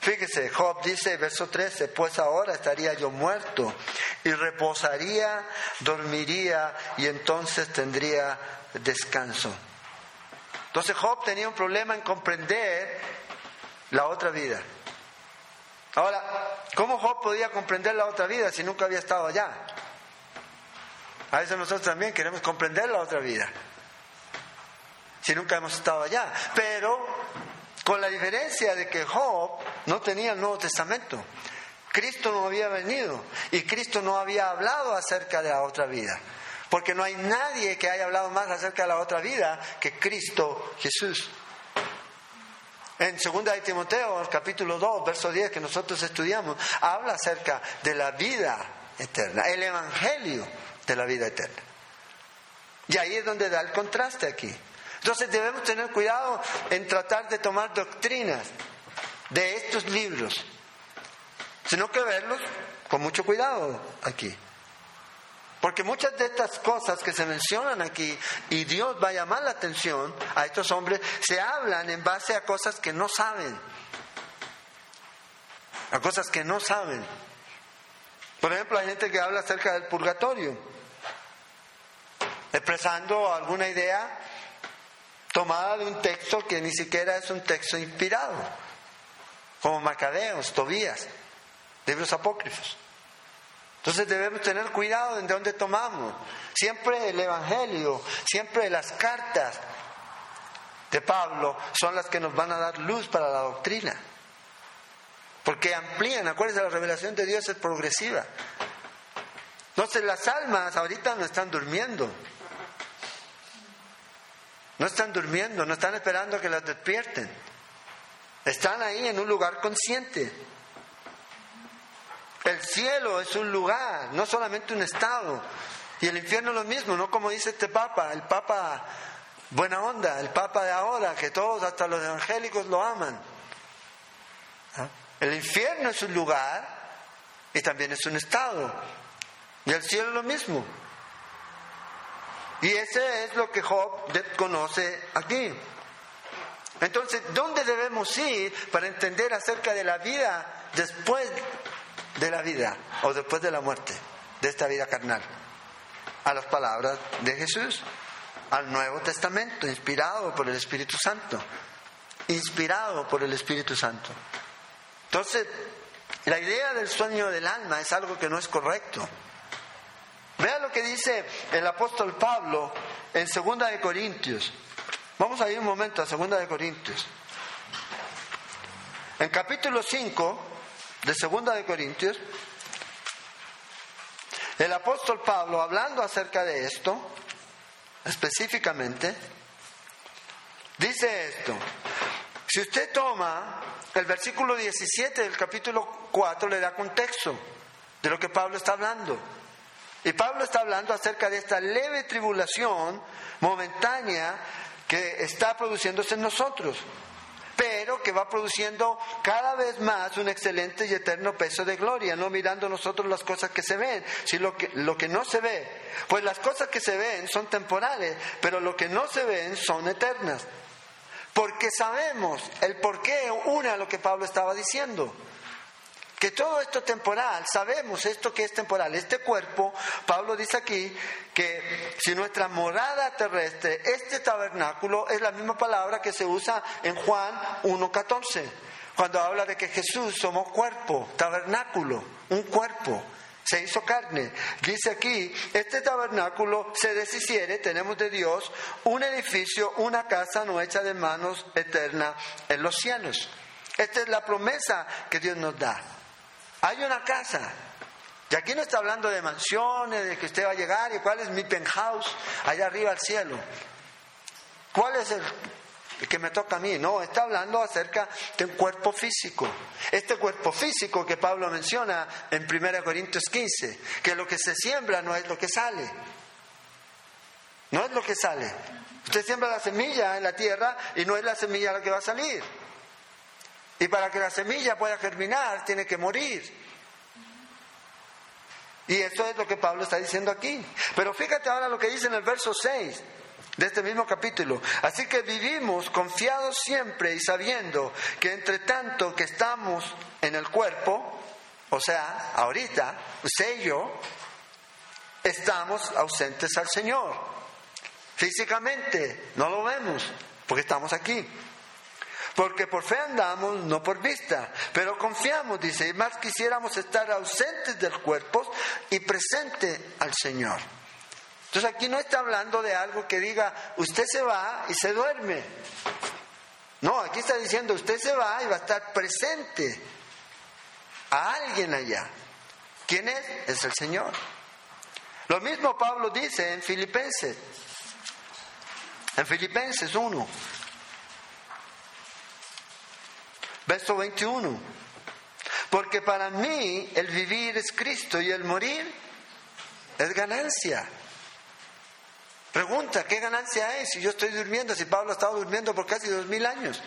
Fíjese, Job dice, verso 13, pues ahora estaría yo muerto y reposaría, dormiría y entonces tendría descanso. Entonces Job tenía un problema en comprender la otra vida. Ahora, ¿cómo Job podía comprender la otra vida si nunca había estado allá? A veces nosotros también queremos comprender la otra vida, si nunca hemos estado allá. Pero con la diferencia de que Job no tenía el Nuevo Testamento. Cristo no había venido y Cristo no había hablado acerca de la otra vida. Porque no hay nadie que haya hablado más acerca de la otra vida que Cristo Jesús. En 2 de Timoteo, capítulo 2, verso 10, que nosotros estudiamos, habla acerca de la vida eterna, el Evangelio de la vida eterna. Y ahí es donde da el contraste aquí. Entonces debemos tener cuidado en tratar de tomar doctrinas de estos libros, sino que verlos con mucho cuidado aquí. Porque muchas de estas cosas que se mencionan aquí, y Dios va a llamar la atención a estos hombres, se hablan en base a cosas que no saben. A cosas que no saben. Por ejemplo, hay gente que habla acerca del purgatorio expresando alguna idea tomada de un texto que ni siquiera es un texto inspirado, como Macabeos, Tobías, libros apócrifos. Entonces debemos tener cuidado en dónde tomamos. Siempre el Evangelio, siempre las cartas de Pablo son las que nos van a dar luz para la doctrina. Porque amplían, acuérdense, la revelación de Dios es progresiva. Entonces las almas ahorita no están durmiendo. No están durmiendo, no están esperando que las despierten. Están ahí en un lugar consciente. El cielo es un lugar, no solamente un estado. Y el infierno es lo mismo, no como dice este Papa, el Papa buena onda, el Papa de ahora, que todos, hasta los evangélicos, lo aman. ¿Ah? El infierno es un lugar y también es un estado. Y el cielo es lo mismo. Y ese es lo que Job conoce aquí. Entonces, ¿dónde debemos ir para entender acerca de la vida después de la vida o después de la muerte, de esta vida carnal? A las palabras de Jesús, al Nuevo Testamento, inspirado por el Espíritu Santo. Inspirado por el Espíritu Santo. Entonces, la idea del sueño del alma es algo que no es correcto. Vea lo que dice el apóstol Pablo en Segunda de Corintios. Vamos a ir un momento a Segunda de Corintios. En capítulo 5 de Segunda de Corintios, el apóstol Pablo, hablando acerca de esto, específicamente, dice esto. Si usted toma el versículo 17 del capítulo 4, le da contexto de lo que Pablo está hablando. Y Pablo está hablando acerca de esta leve tribulación momentánea que está produciéndose en nosotros, pero que va produciendo cada vez más un excelente y eterno peso de gloria, no mirando nosotros las cosas que se ven, sino lo que, lo que no se ve. Pues las cosas que se ven son temporales, pero lo que no se ven son eternas. Porque sabemos el por qué una lo que Pablo estaba diciendo que todo esto temporal, sabemos esto que es temporal. Este cuerpo, Pablo dice aquí que si nuestra morada terrestre, este tabernáculo es la misma palabra que se usa en Juan 1.14, cuando habla de que Jesús somos cuerpo, tabernáculo, un cuerpo se hizo carne. Dice aquí, este tabernáculo se deshiciere, tenemos de Dios un edificio, una casa no hecha de manos eterna en los cielos. Esta es la promesa que Dios nos da. Hay una casa. Y aquí no está hablando de mansiones, de que usted va a llegar y cuál es mi penthouse allá arriba al cielo. ¿Cuál es el que me toca a mí? No, está hablando acerca de un cuerpo físico. Este cuerpo físico que Pablo menciona en 1 Corintios 15, que lo que se siembra no es lo que sale. No es lo que sale. Usted siembra la semilla en la tierra y no es la semilla la que va a salir. Y para que la semilla pueda germinar, tiene que morir. Y eso es lo que Pablo está diciendo aquí. Pero fíjate ahora lo que dice en el verso 6 de este mismo capítulo. Así que vivimos confiados siempre y sabiendo que entre tanto que estamos en el cuerpo, o sea, ahorita, usted yo, estamos ausentes al Señor. Físicamente no lo vemos porque estamos aquí. Porque por fe andamos, no por vista. Pero confiamos, dice, y más quisiéramos estar ausentes del cuerpo y presente al Señor. Entonces aquí no está hablando de algo que diga, usted se va y se duerme. No, aquí está diciendo, usted se va y va a estar presente a alguien allá. ¿Quién es? Es el Señor. Lo mismo Pablo dice en Filipenses. En Filipenses 1. Verso 21. Porque para mí el vivir es Cristo y el morir es ganancia. Pregunta, ¿qué ganancia hay si yo estoy durmiendo, si Pablo ha estado durmiendo por casi dos mil años?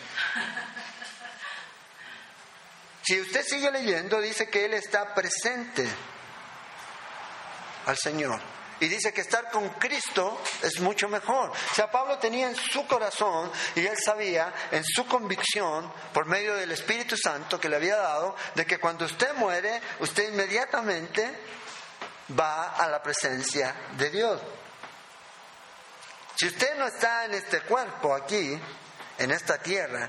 Si usted sigue leyendo, dice que Él está presente al Señor. Y dice que estar con Cristo es mucho mejor. O sea, Pablo tenía en su corazón y él sabía, en su convicción, por medio del Espíritu Santo que le había dado, de que cuando usted muere, usted inmediatamente va a la presencia de Dios. Si usted no está en este cuerpo aquí, en esta tierra,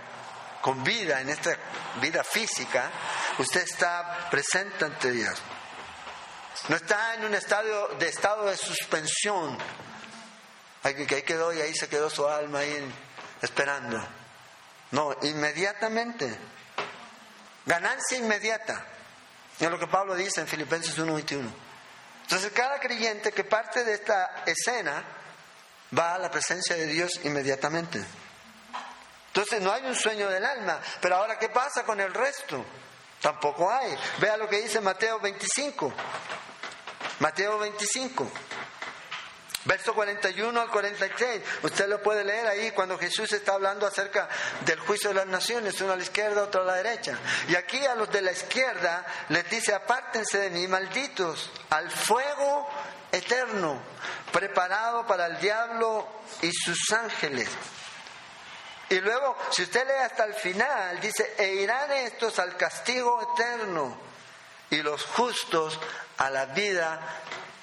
con vida, en esta vida física, usted está presente ante Dios. No está en un estado de estado de suspensión. Que ahí quedó y ahí se quedó su alma ahí esperando. No, inmediatamente. Ganancia inmediata. Es lo que Pablo dice en Filipenses 1:21. Entonces cada creyente que parte de esta escena va a la presencia de Dios inmediatamente. Entonces no hay un sueño del alma. Pero ahora, ¿qué pasa con el resto? Tampoco hay. Vea lo que dice Mateo 25. Mateo 25. Verso 41 al 46. Usted lo puede leer ahí cuando Jesús está hablando acerca del juicio de las naciones, uno a la izquierda, otro a la derecha. Y aquí a los de la izquierda les dice, apártense de mí, malditos, al fuego eterno, preparado para el diablo y sus ángeles. Y luego, si usted lee hasta el final, dice, e irán estos al castigo eterno y los justos a la vida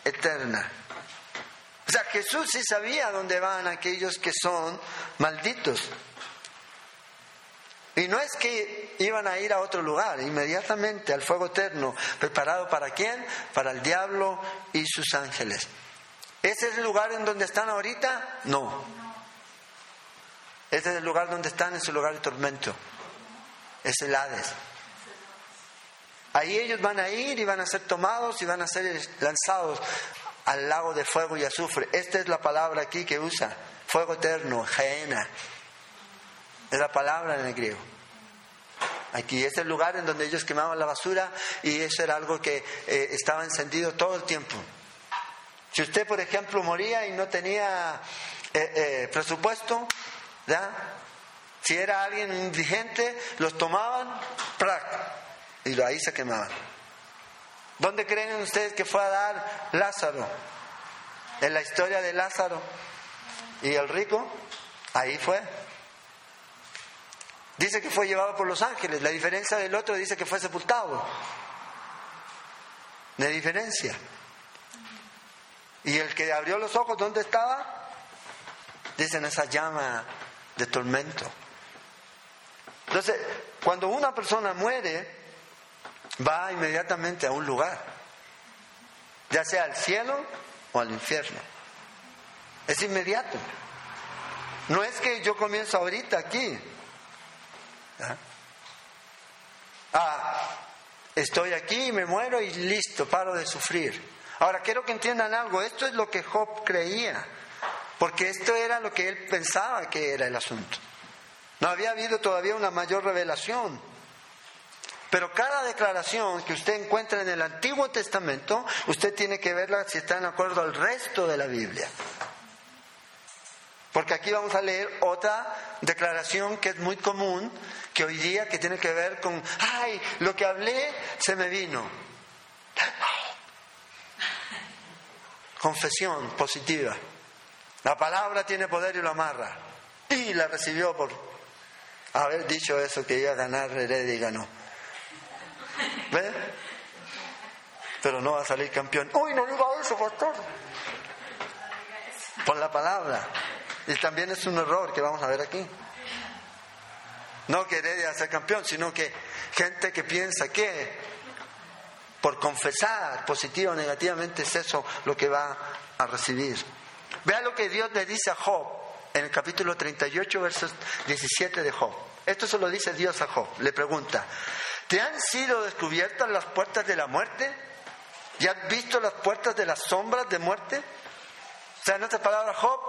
eterna. O sea, Jesús sí sabía dónde van aquellos que son malditos. Y no es que iban a ir a otro lugar, inmediatamente al fuego eterno, preparado para quién? Para el diablo y sus ángeles. ¿Ese es el lugar en donde están ahorita? No. Ese es el lugar donde están en su lugar de tormento. Es el Hades. Ahí ellos van a ir y van a ser tomados y van a ser lanzados al lago de fuego y azufre. Esta es la palabra aquí que usa. Fuego eterno, geena. Es la palabra en el griego. Aquí es el lugar en donde ellos quemaban la basura y eso era algo que eh, estaba encendido todo el tiempo. Si usted, por ejemplo, moría y no tenía eh, eh, presupuesto, ¿ya? si era alguien indigente, los tomaban y ahí se quemaban. ¿Dónde creen ustedes que fue a dar Lázaro? En la historia de Lázaro y el rico, ahí fue. Dice que fue llevado por los ángeles. La diferencia del otro dice que fue sepultado. de diferencia. Y el que abrió los ojos, ¿dónde estaba? Dicen esa llama de tormento. Entonces, cuando una persona muere, va inmediatamente a un lugar, ya sea al cielo o al infierno. Es inmediato. No es que yo comienzo ahorita aquí. ¿Ah? estoy aquí, me muero y listo, paro de sufrir. Ahora quiero que entiendan algo, esto es lo que Job creía, porque esto era lo que él pensaba que era el asunto. No había habido todavía una mayor revelación. Pero cada declaración que usted encuentra en el Antiguo Testamento, usted tiene que verla si está en acuerdo al resto de la Biblia. Porque aquí vamos a leer otra declaración que es muy común, que hoy día que tiene que ver con, ay, lo que hablé se me vino. Confesión positiva. La palabra tiene poder y lo amarra. Y la recibió por haber dicho eso, que iba a ganar Heredia y ganó. ¿Ve? Pero no va a salir campeón. ¡Uy, no diga eso, pastor! Por la palabra. Y también es un error que vamos a ver aquí. No que Heredia ser campeón, sino que gente que piensa que por confesar positivo o negativamente es eso lo que va a recibir. Vea lo que Dios le dice a Job en el capítulo 38, versos 17 de Job. Esto se lo dice Dios a Job. Le pregunta, ¿te han sido descubiertas las puertas de la muerte? ¿Y has visto las puertas de las sombras de muerte? O sea, en otras palabras, Job,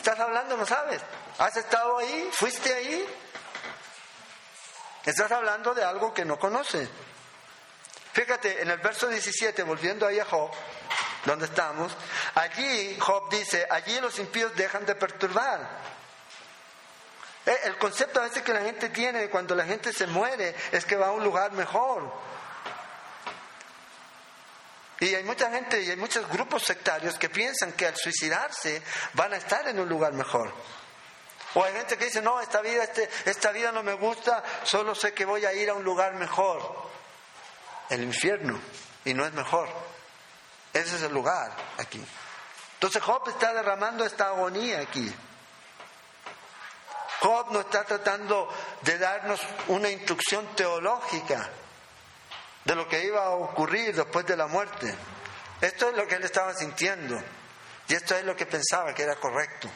Estás hablando, no sabes. ¿Has estado ahí? ¿Fuiste ahí? Estás hablando de algo que no conoces. Fíjate, en el verso 17, volviendo ahí a Job, donde estamos, allí Job dice, allí los impíos dejan de perturbar. Eh, el concepto a veces que la gente tiene cuando la gente se muere es que va a un lugar mejor. Y hay mucha gente y hay muchos grupos sectarios que piensan que al suicidarse van a estar en un lugar mejor. O hay gente que dice, no, esta vida, este, esta vida no me gusta, solo sé que voy a ir a un lugar mejor. El infierno. Y no es mejor. Ese es el lugar aquí. Entonces Job está derramando esta agonía aquí. Job no está tratando de darnos una instrucción teológica de lo que iba a ocurrir después de la muerte. Esto es lo que él estaba sintiendo y esto es lo que pensaba que era correcto.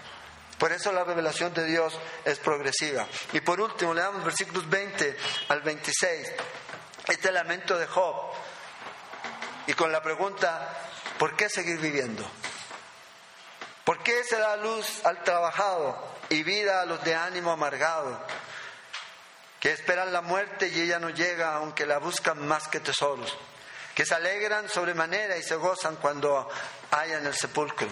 Por eso la revelación de Dios es progresiva. Y por último, le damos versículos 20 al 26. Este lamento de Job. Y con la pregunta, ¿por qué seguir viviendo? ¿Por qué se da luz al trabajado y vida a los de ánimo amargado? que esperan la muerte y ella no llega aunque la buscan más que tesoros, que se alegran sobremanera y se gozan cuando hayan el sepulcro.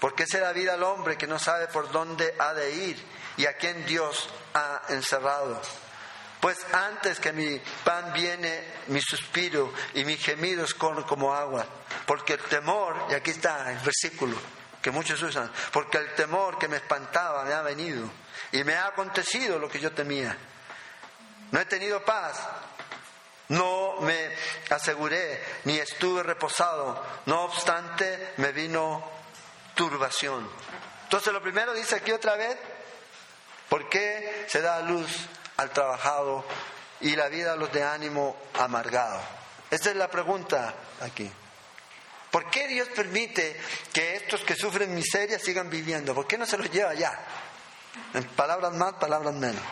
¿Por qué se da vida al hombre que no sabe por dónde ha de ir y a quién Dios ha encerrado? Pues antes que mi pan viene mi suspiro y mis gemidos corren como agua, porque el temor, y aquí está el versículo que muchos usan, porque el temor que me espantaba me ha venido y me ha acontecido lo que yo temía no he tenido paz, no me aseguré, ni estuve reposado, no obstante me vino turbación. Entonces lo primero dice aquí otra vez, ¿por qué se da luz al trabajado y la vida a los de ánimo amargado? Esta es la pregunta aquí. ¿Por qué Dios permite que estos que sufren miseria sigan viviendo? ¿Por qué no se los lleva ya? En palabras más, palabras menos.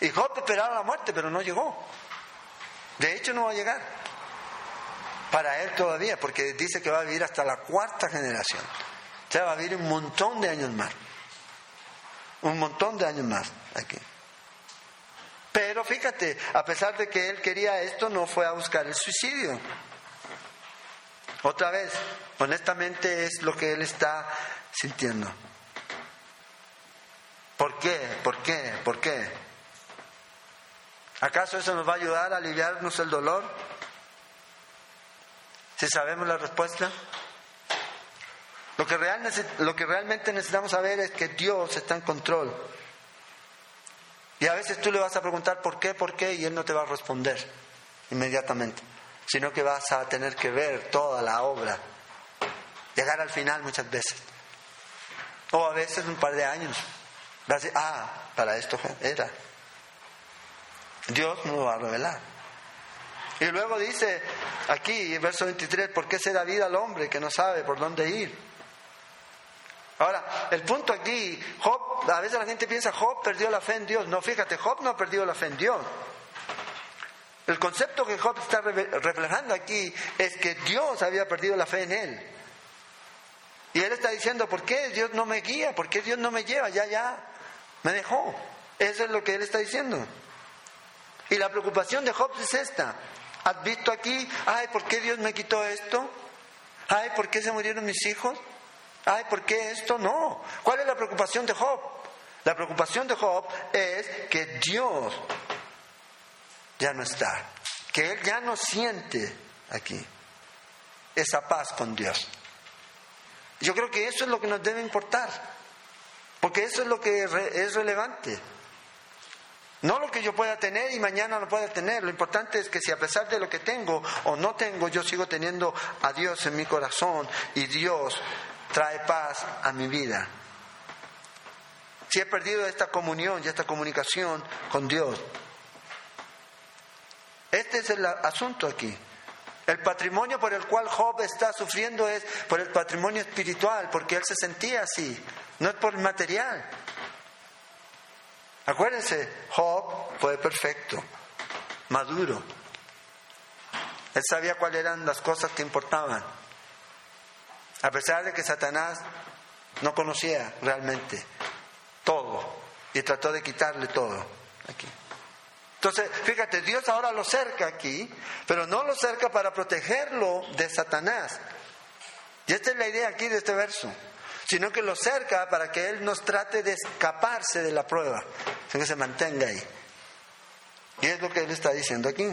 Y Job esperaba la muerte, pero no llegó. De hecho, no va a llegar. Para él todavía, porque dice que va a vivir hasta la cuarta generación. O sea, va a vivir un montón de años más. Un montón de años más aquí. Pero fíjate, a pesar de que él quería esto, no fue a buscar el suicidio. Otra vez, honestamente es lo que él está sintiendo. ¿Por qué? ¿Por qué? ¿Por qué? ¿Acaso eso nos va a ayudar a aliviarnos el dolor? Si sabemos la respuesta. Lo que, lo que realmente necesitamos saber es que Dios está en control. Y a veces tú le vas a preguntar por qué, por qué, y Él no te va a responder. inmediatamente, sino que vas a tener que ver toda la obra, llegar al final muchas veces, o a veces un par de años. Vas a decir, ah, para esto era. Dios nos lo va a revelar. Y luego dice aquí, en verso 23, ¿por qué se da vida al hombre que no sabe por dónde ir? Ahora, el punto aquí, a veces la gente piensa, Job perdió la fe en Dios. No, fíjate, Job no ha perdido la fe en Dios. El concepto que Job está reflejando aquí es que Dios había perdido la fe en él. Y él está diciendo, ¿por qué Dios no me guía? ¿Por qué Dios no me lleva? Ya, ya, me dejó. Eso es lo que él está diciendo. Y la preocupación de Job es esta. ¿Has visto aquí? Ay, ¿por qué Dios me quitó esto? Ay, ¿por qué se murieron mis hijos? Ay, ¿por qué esto? No. ¿Cuál es la preocupación de Job? La preocupación de Job es que Dios ya no está, que él ya no siente aquí esa paz con Dios. Yo creo que eso es lo que nos debe importar, porque eso es lo que es relevante. No lo que yo pueda tener y mañana no pueda tener. Lo importante es que si a pesar de lo que tengo o no tengo, yo sigo teniendo a Dios en mi corazón y Dios trae paz a mi vida. Si he perdido esta comunión y esta comunicación con Dios. Este es el asunto aquí. El patrimonio por el cual Job está sufriendo es por el patrimonio espiritual, porque él se sentía así, no es por el material. Acuérdense, Job fue perfecto, maduro. Él sabía cuáles eran las cosas que importaban. A pesar de que Satanás no conocía realmente todo y trató de quitarle todo aquí. Entonces, fíjate, Dios ahora lo cerca aquí, pero no lo cerca para protegerlo de Satanás. Y esta es la idea aquí de este verso, sino que lo cerca para que Él nos trate de escaparse de la prueba, sino que se mantenga ahí. Y es lo que Él está diciendo aquí.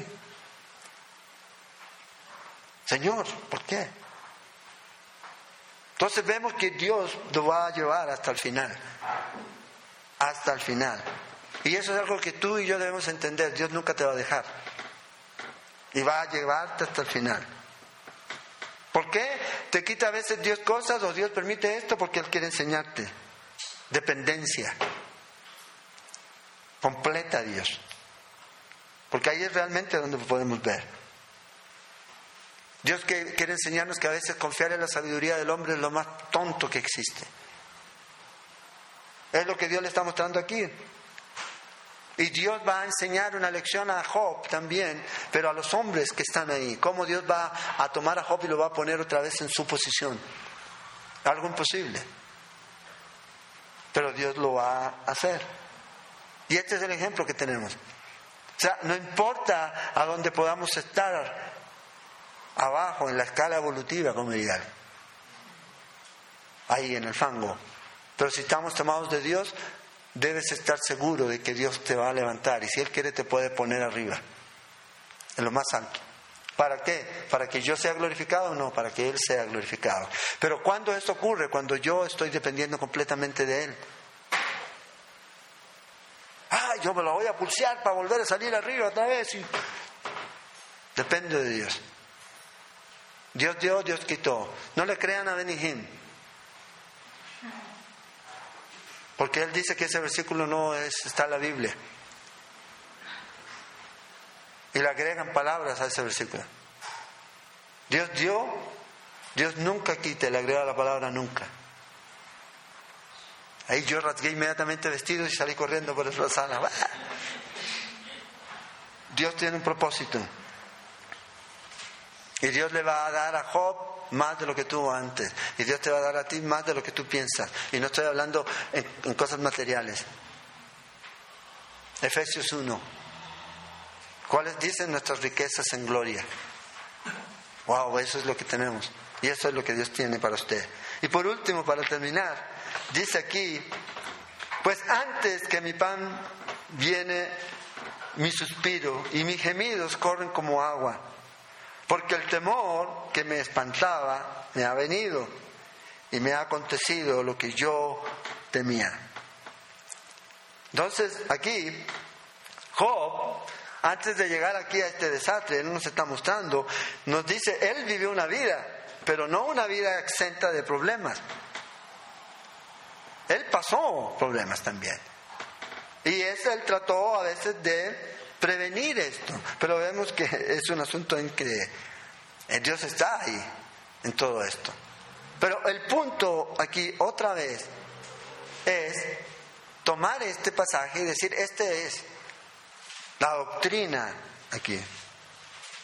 Señor, ¿por qué? Entonces vemos que Dios lo va a llevar hasta el final. Hasta el final. Y eso es algo que tú y yo debemos entender. Dios nunca te va a dejar. Y va a llevarte hasta el final. ¿Por qué te quita a veces Dios cosas o Dios permite esto? Porque Él quiere enseñarte. Dependencia. Completa a Dios. Porque ahí es realmente donde podemos ver. Dios quiere enseñarnos que a veces confiar en la sabiduría del hombre es lo más tonto que existe. Es lo que Dios le está mostrando aquí. Y Dios va a enseñar una lección a Job también, pero a los hombres que están ahí. Cómo Dios va a tomar a Job y lo va a poner otra vez en su posición. Algo imposible. Pero Dios lo va a hacer. Y este es el ejemplo que tenemos. O sea, no importa a dónde podamos estar, abajo en la escala evolutiva, como dirían, ahí en el fango. Pero si estamos tomados de Dios, debes estar seguro de que Dios te va a levantar y si Él quiere te puede poner arriba, en lo más alto. ¿Para qué? ¿Para que yo sea glorificado? o No, para que Él sea glorificado. Pero cuando esto ocurre? Cuando yo estoy dependiendo completamente de Él. Ah, yo me lo voy a pulsear para volver a salir arriba otra vez. Depende de Dios. Dios dio, Dios quitó. No le crean a Benihim. Porque él dice que ese versículo no es, está en la Biblia. Y le agregan palabras a ese versículo. Dios dio, Dios nunca quita, le agrega la palabra nunca. Ahí yo rasgué inmediatamente vestido y salí corriendo por esa sala. Dios tiene un propósito. Y Dios le va a dar a Job más de lo que tuvo antes. Y Dios te va a dar a ti más de lo que tú piensas. Y no estoy hablando en, cosas materiales. Efesios 1. ¿Cuáles dicen nuestras riquezas en gloria? Wow, eso es lo que tenemos. Y eso es lo que Dios tiene para usted. Y por último, para terminar, dice aquí, pues antes que mi pan viene mi suspiro y mis gemidos corren como agua porque el temor que me espantaba me ha venido y me ha acontecido lo que yo temía. Entonces, aquí, Job antes de llegar aquí a este desastre, Él nos está mostrando, nos dice, Él vivió una vida, pero no una vida exenta de problemas. Él pasó problemas también. Y eso Él trató a veces de prevenir esto, pero vemos que es un asunto en que Dios está ahí, en todo esto. Pero el punto aquí, otra vez, es tomar este pasaje y decir, este es la doctrina aquí.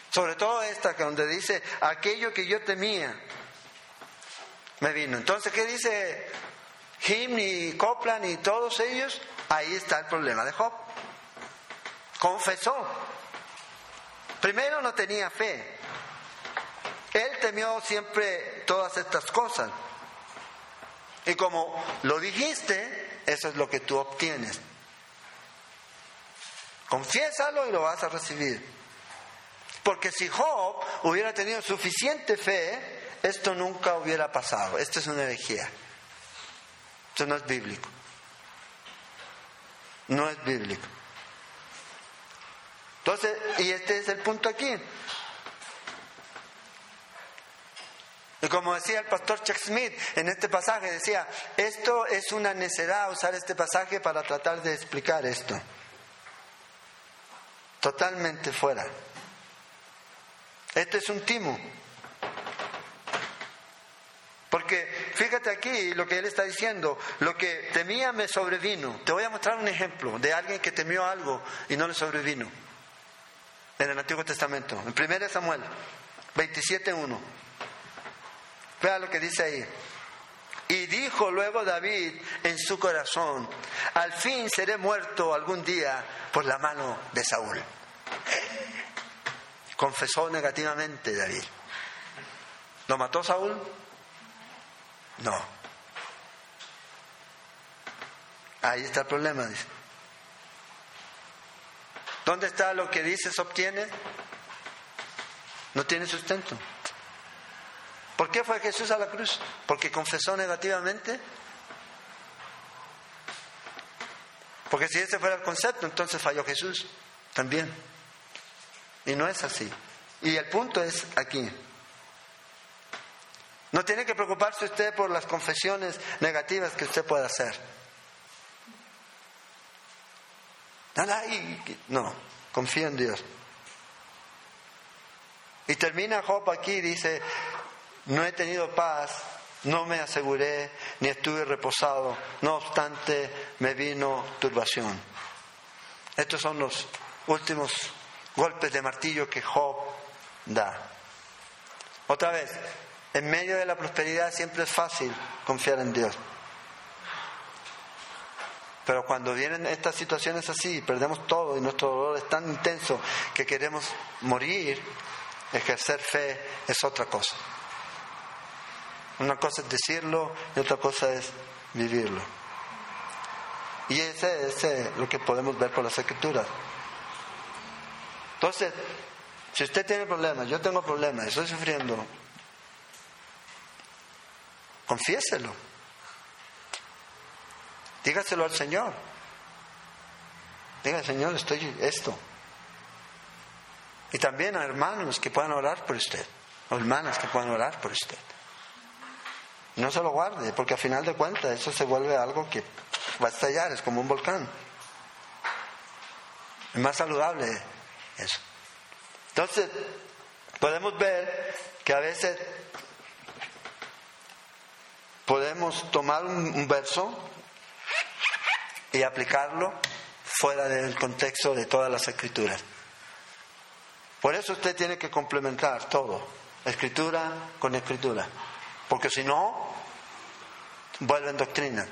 Sobre todo esta donde dice, aquello que yo temía, me vino. Entonces, ¿qué dice Jim y Copland y todos ellos? Ahí está el problema de Job. Confesó. Primero no tenía fe. Él temió siempre todas estas cosas. Y como lo dijiste, eso es lo que tú obtienes. Confiésalo y lo vas a recibir. Porque si Job hubiera tenido suficiente fe, esto nunca hubiera pasado. Esto es una herejía. Esto no es bíblico. No es bíblico. Entonces, y este es el punto aquí. Y como decía el pastor Chuck Smith en este pasaje, decía, esto es una necedad usar este pasaje para tratar de explicar esto. Totalmente fuera. Esto es un timo. Porque fíjate aquí lo que él está diciendo, lo que temía me sobrevino. Te voy a mostrar un ejemplo de alguien que temió algo y no le sobrevino. En el Antiguo Testamento, en 1 Samuel 27.1. Vea lo que dice ahí. Y dijo luego David en su corazón, al fin seré muerto algún día por la mano de Saúl. Confesó negativamente David. ¿Lo mató Saúl? No. Ahí está el problema, dice. ¿Dónde está lo que dices obtiene? No tiene sustento. ¿Por qué fue Jesús a la cruz? ¿Porque confesó negativamente? Porque si ese fuera el concepto, entonces falló Jesús también. Y no es así. Y el punto es aquí. No tiene que preocuparse usted por las confesiones negativas que usted pueda hacer. No, confía en Dios. Y termina Job aquí, dice, no he tenido paz, no me aseguré, ni estuve reposado, no obstante me vino turbación. Estos son los últimos golpes de martillo que Job da. Otra vez, en medio de la prosperidad siempre es fácil confiar en Dios. Pero cuando vienen estas situaciones así, perdemos todo y nuestro dolor es tan intenso que queremos morir, ejercer fe es otra cosa. Una cosa es decirlo y otra cosa es vivirlo. Y ese, es lo que podemos ver por las escrituras. Entonces, si usted tiene problemas, yo tengo problemas, estoy sufriendo, confiéselo. Dígaselo al Señor. Diga, Señor, estoy esto. Y también a hermanos que puedan orar por usted, o hermanas que puedan orar por usted. No se lo guarde, porque a final de cuentas eso se vuelve algo que va a estallar, es como un volcán. Es más saludable eso. Entonces, podemos ver que a veces podemos tomar un, verso y aplicarlo fuera del contexto de todas las escrituras. Por eso usted tiene que complementar todo, escritura con escritura. Porque si no, vuelven doctrinas.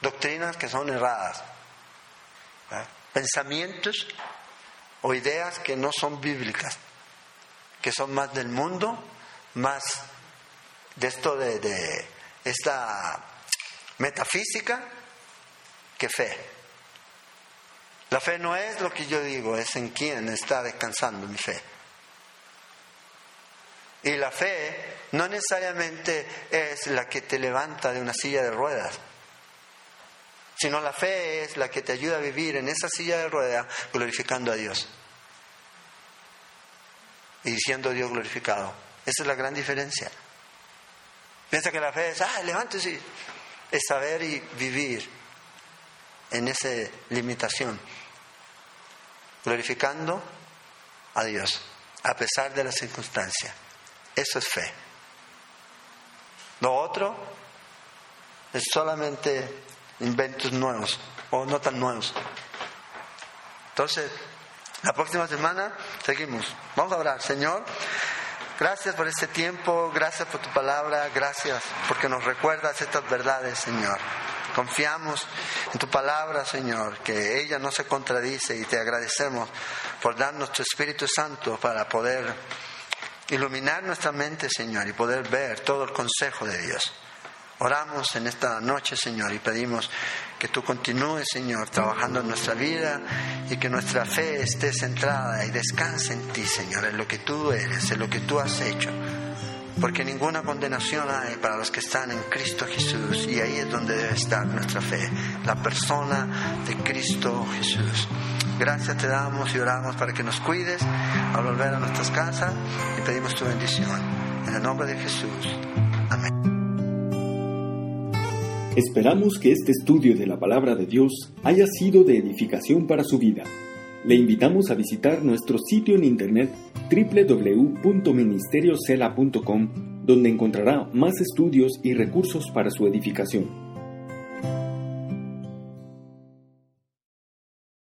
Doctrinas que son erradas. Pensamientos o ideas que no son bíblicas. Que son más del mundo, más de esto de, de esta metafísica que fe. La fe no es lo que yo digo, es en quién está descansando mi fe. Y la fe no necesariamente es la que te levanta de una silla de ruedas, sino la fe es la que te ayuda a vivir en esa silla de ruedas glorificando a Dios. y siendo Dios glorificado. Esa es la gran diferencia. Piensa que la fe es, ah, levántese. Es saber y vivir en esa limitación, glorificando a Dios, a pesar de las circunstancias. Eso es fe. Lo otro es solamente inventos nuevos o no tan nuevos. Entonces, la próxima semana seguimos. Vamos a orar. Señor, gracias por este tiempo, gracias por tu palabra, gracias porque nos recuerdas estas verdades, Señor. Confiamos en tu palabra, Señor, que ella no se contradice y te agradecemos por darnos tu Espíritu Santo para poder iluminar nuestra mente, Señor, y poder ver todo el consejo de Dios. Oramos en esta noche, Señor, y pedimos que tú continúes, Señor, trabajando en nuestra vida y que nuestra fe esté centrada y descanse en ti, Señor, en lo que tú eres, en lo que tú has hecho. Porque ninguna condenación hay para los que están en Cristo Jesús y ahí es donde debe estar nuestra fe, la persona de Cristo Jesús. Gracias te damos y oramos para que nos cuides al volver a nuestras casas y pedimos tu bendición. En el nombre de Jesús. Amén. Esperamos que este estudio de la palabra de Dios haya sido de edificación para su vida. Le invitamos a visitar nuestro sitio en internet www.ministeriocela.com donde encontrará más estudios y recursos para su edificación.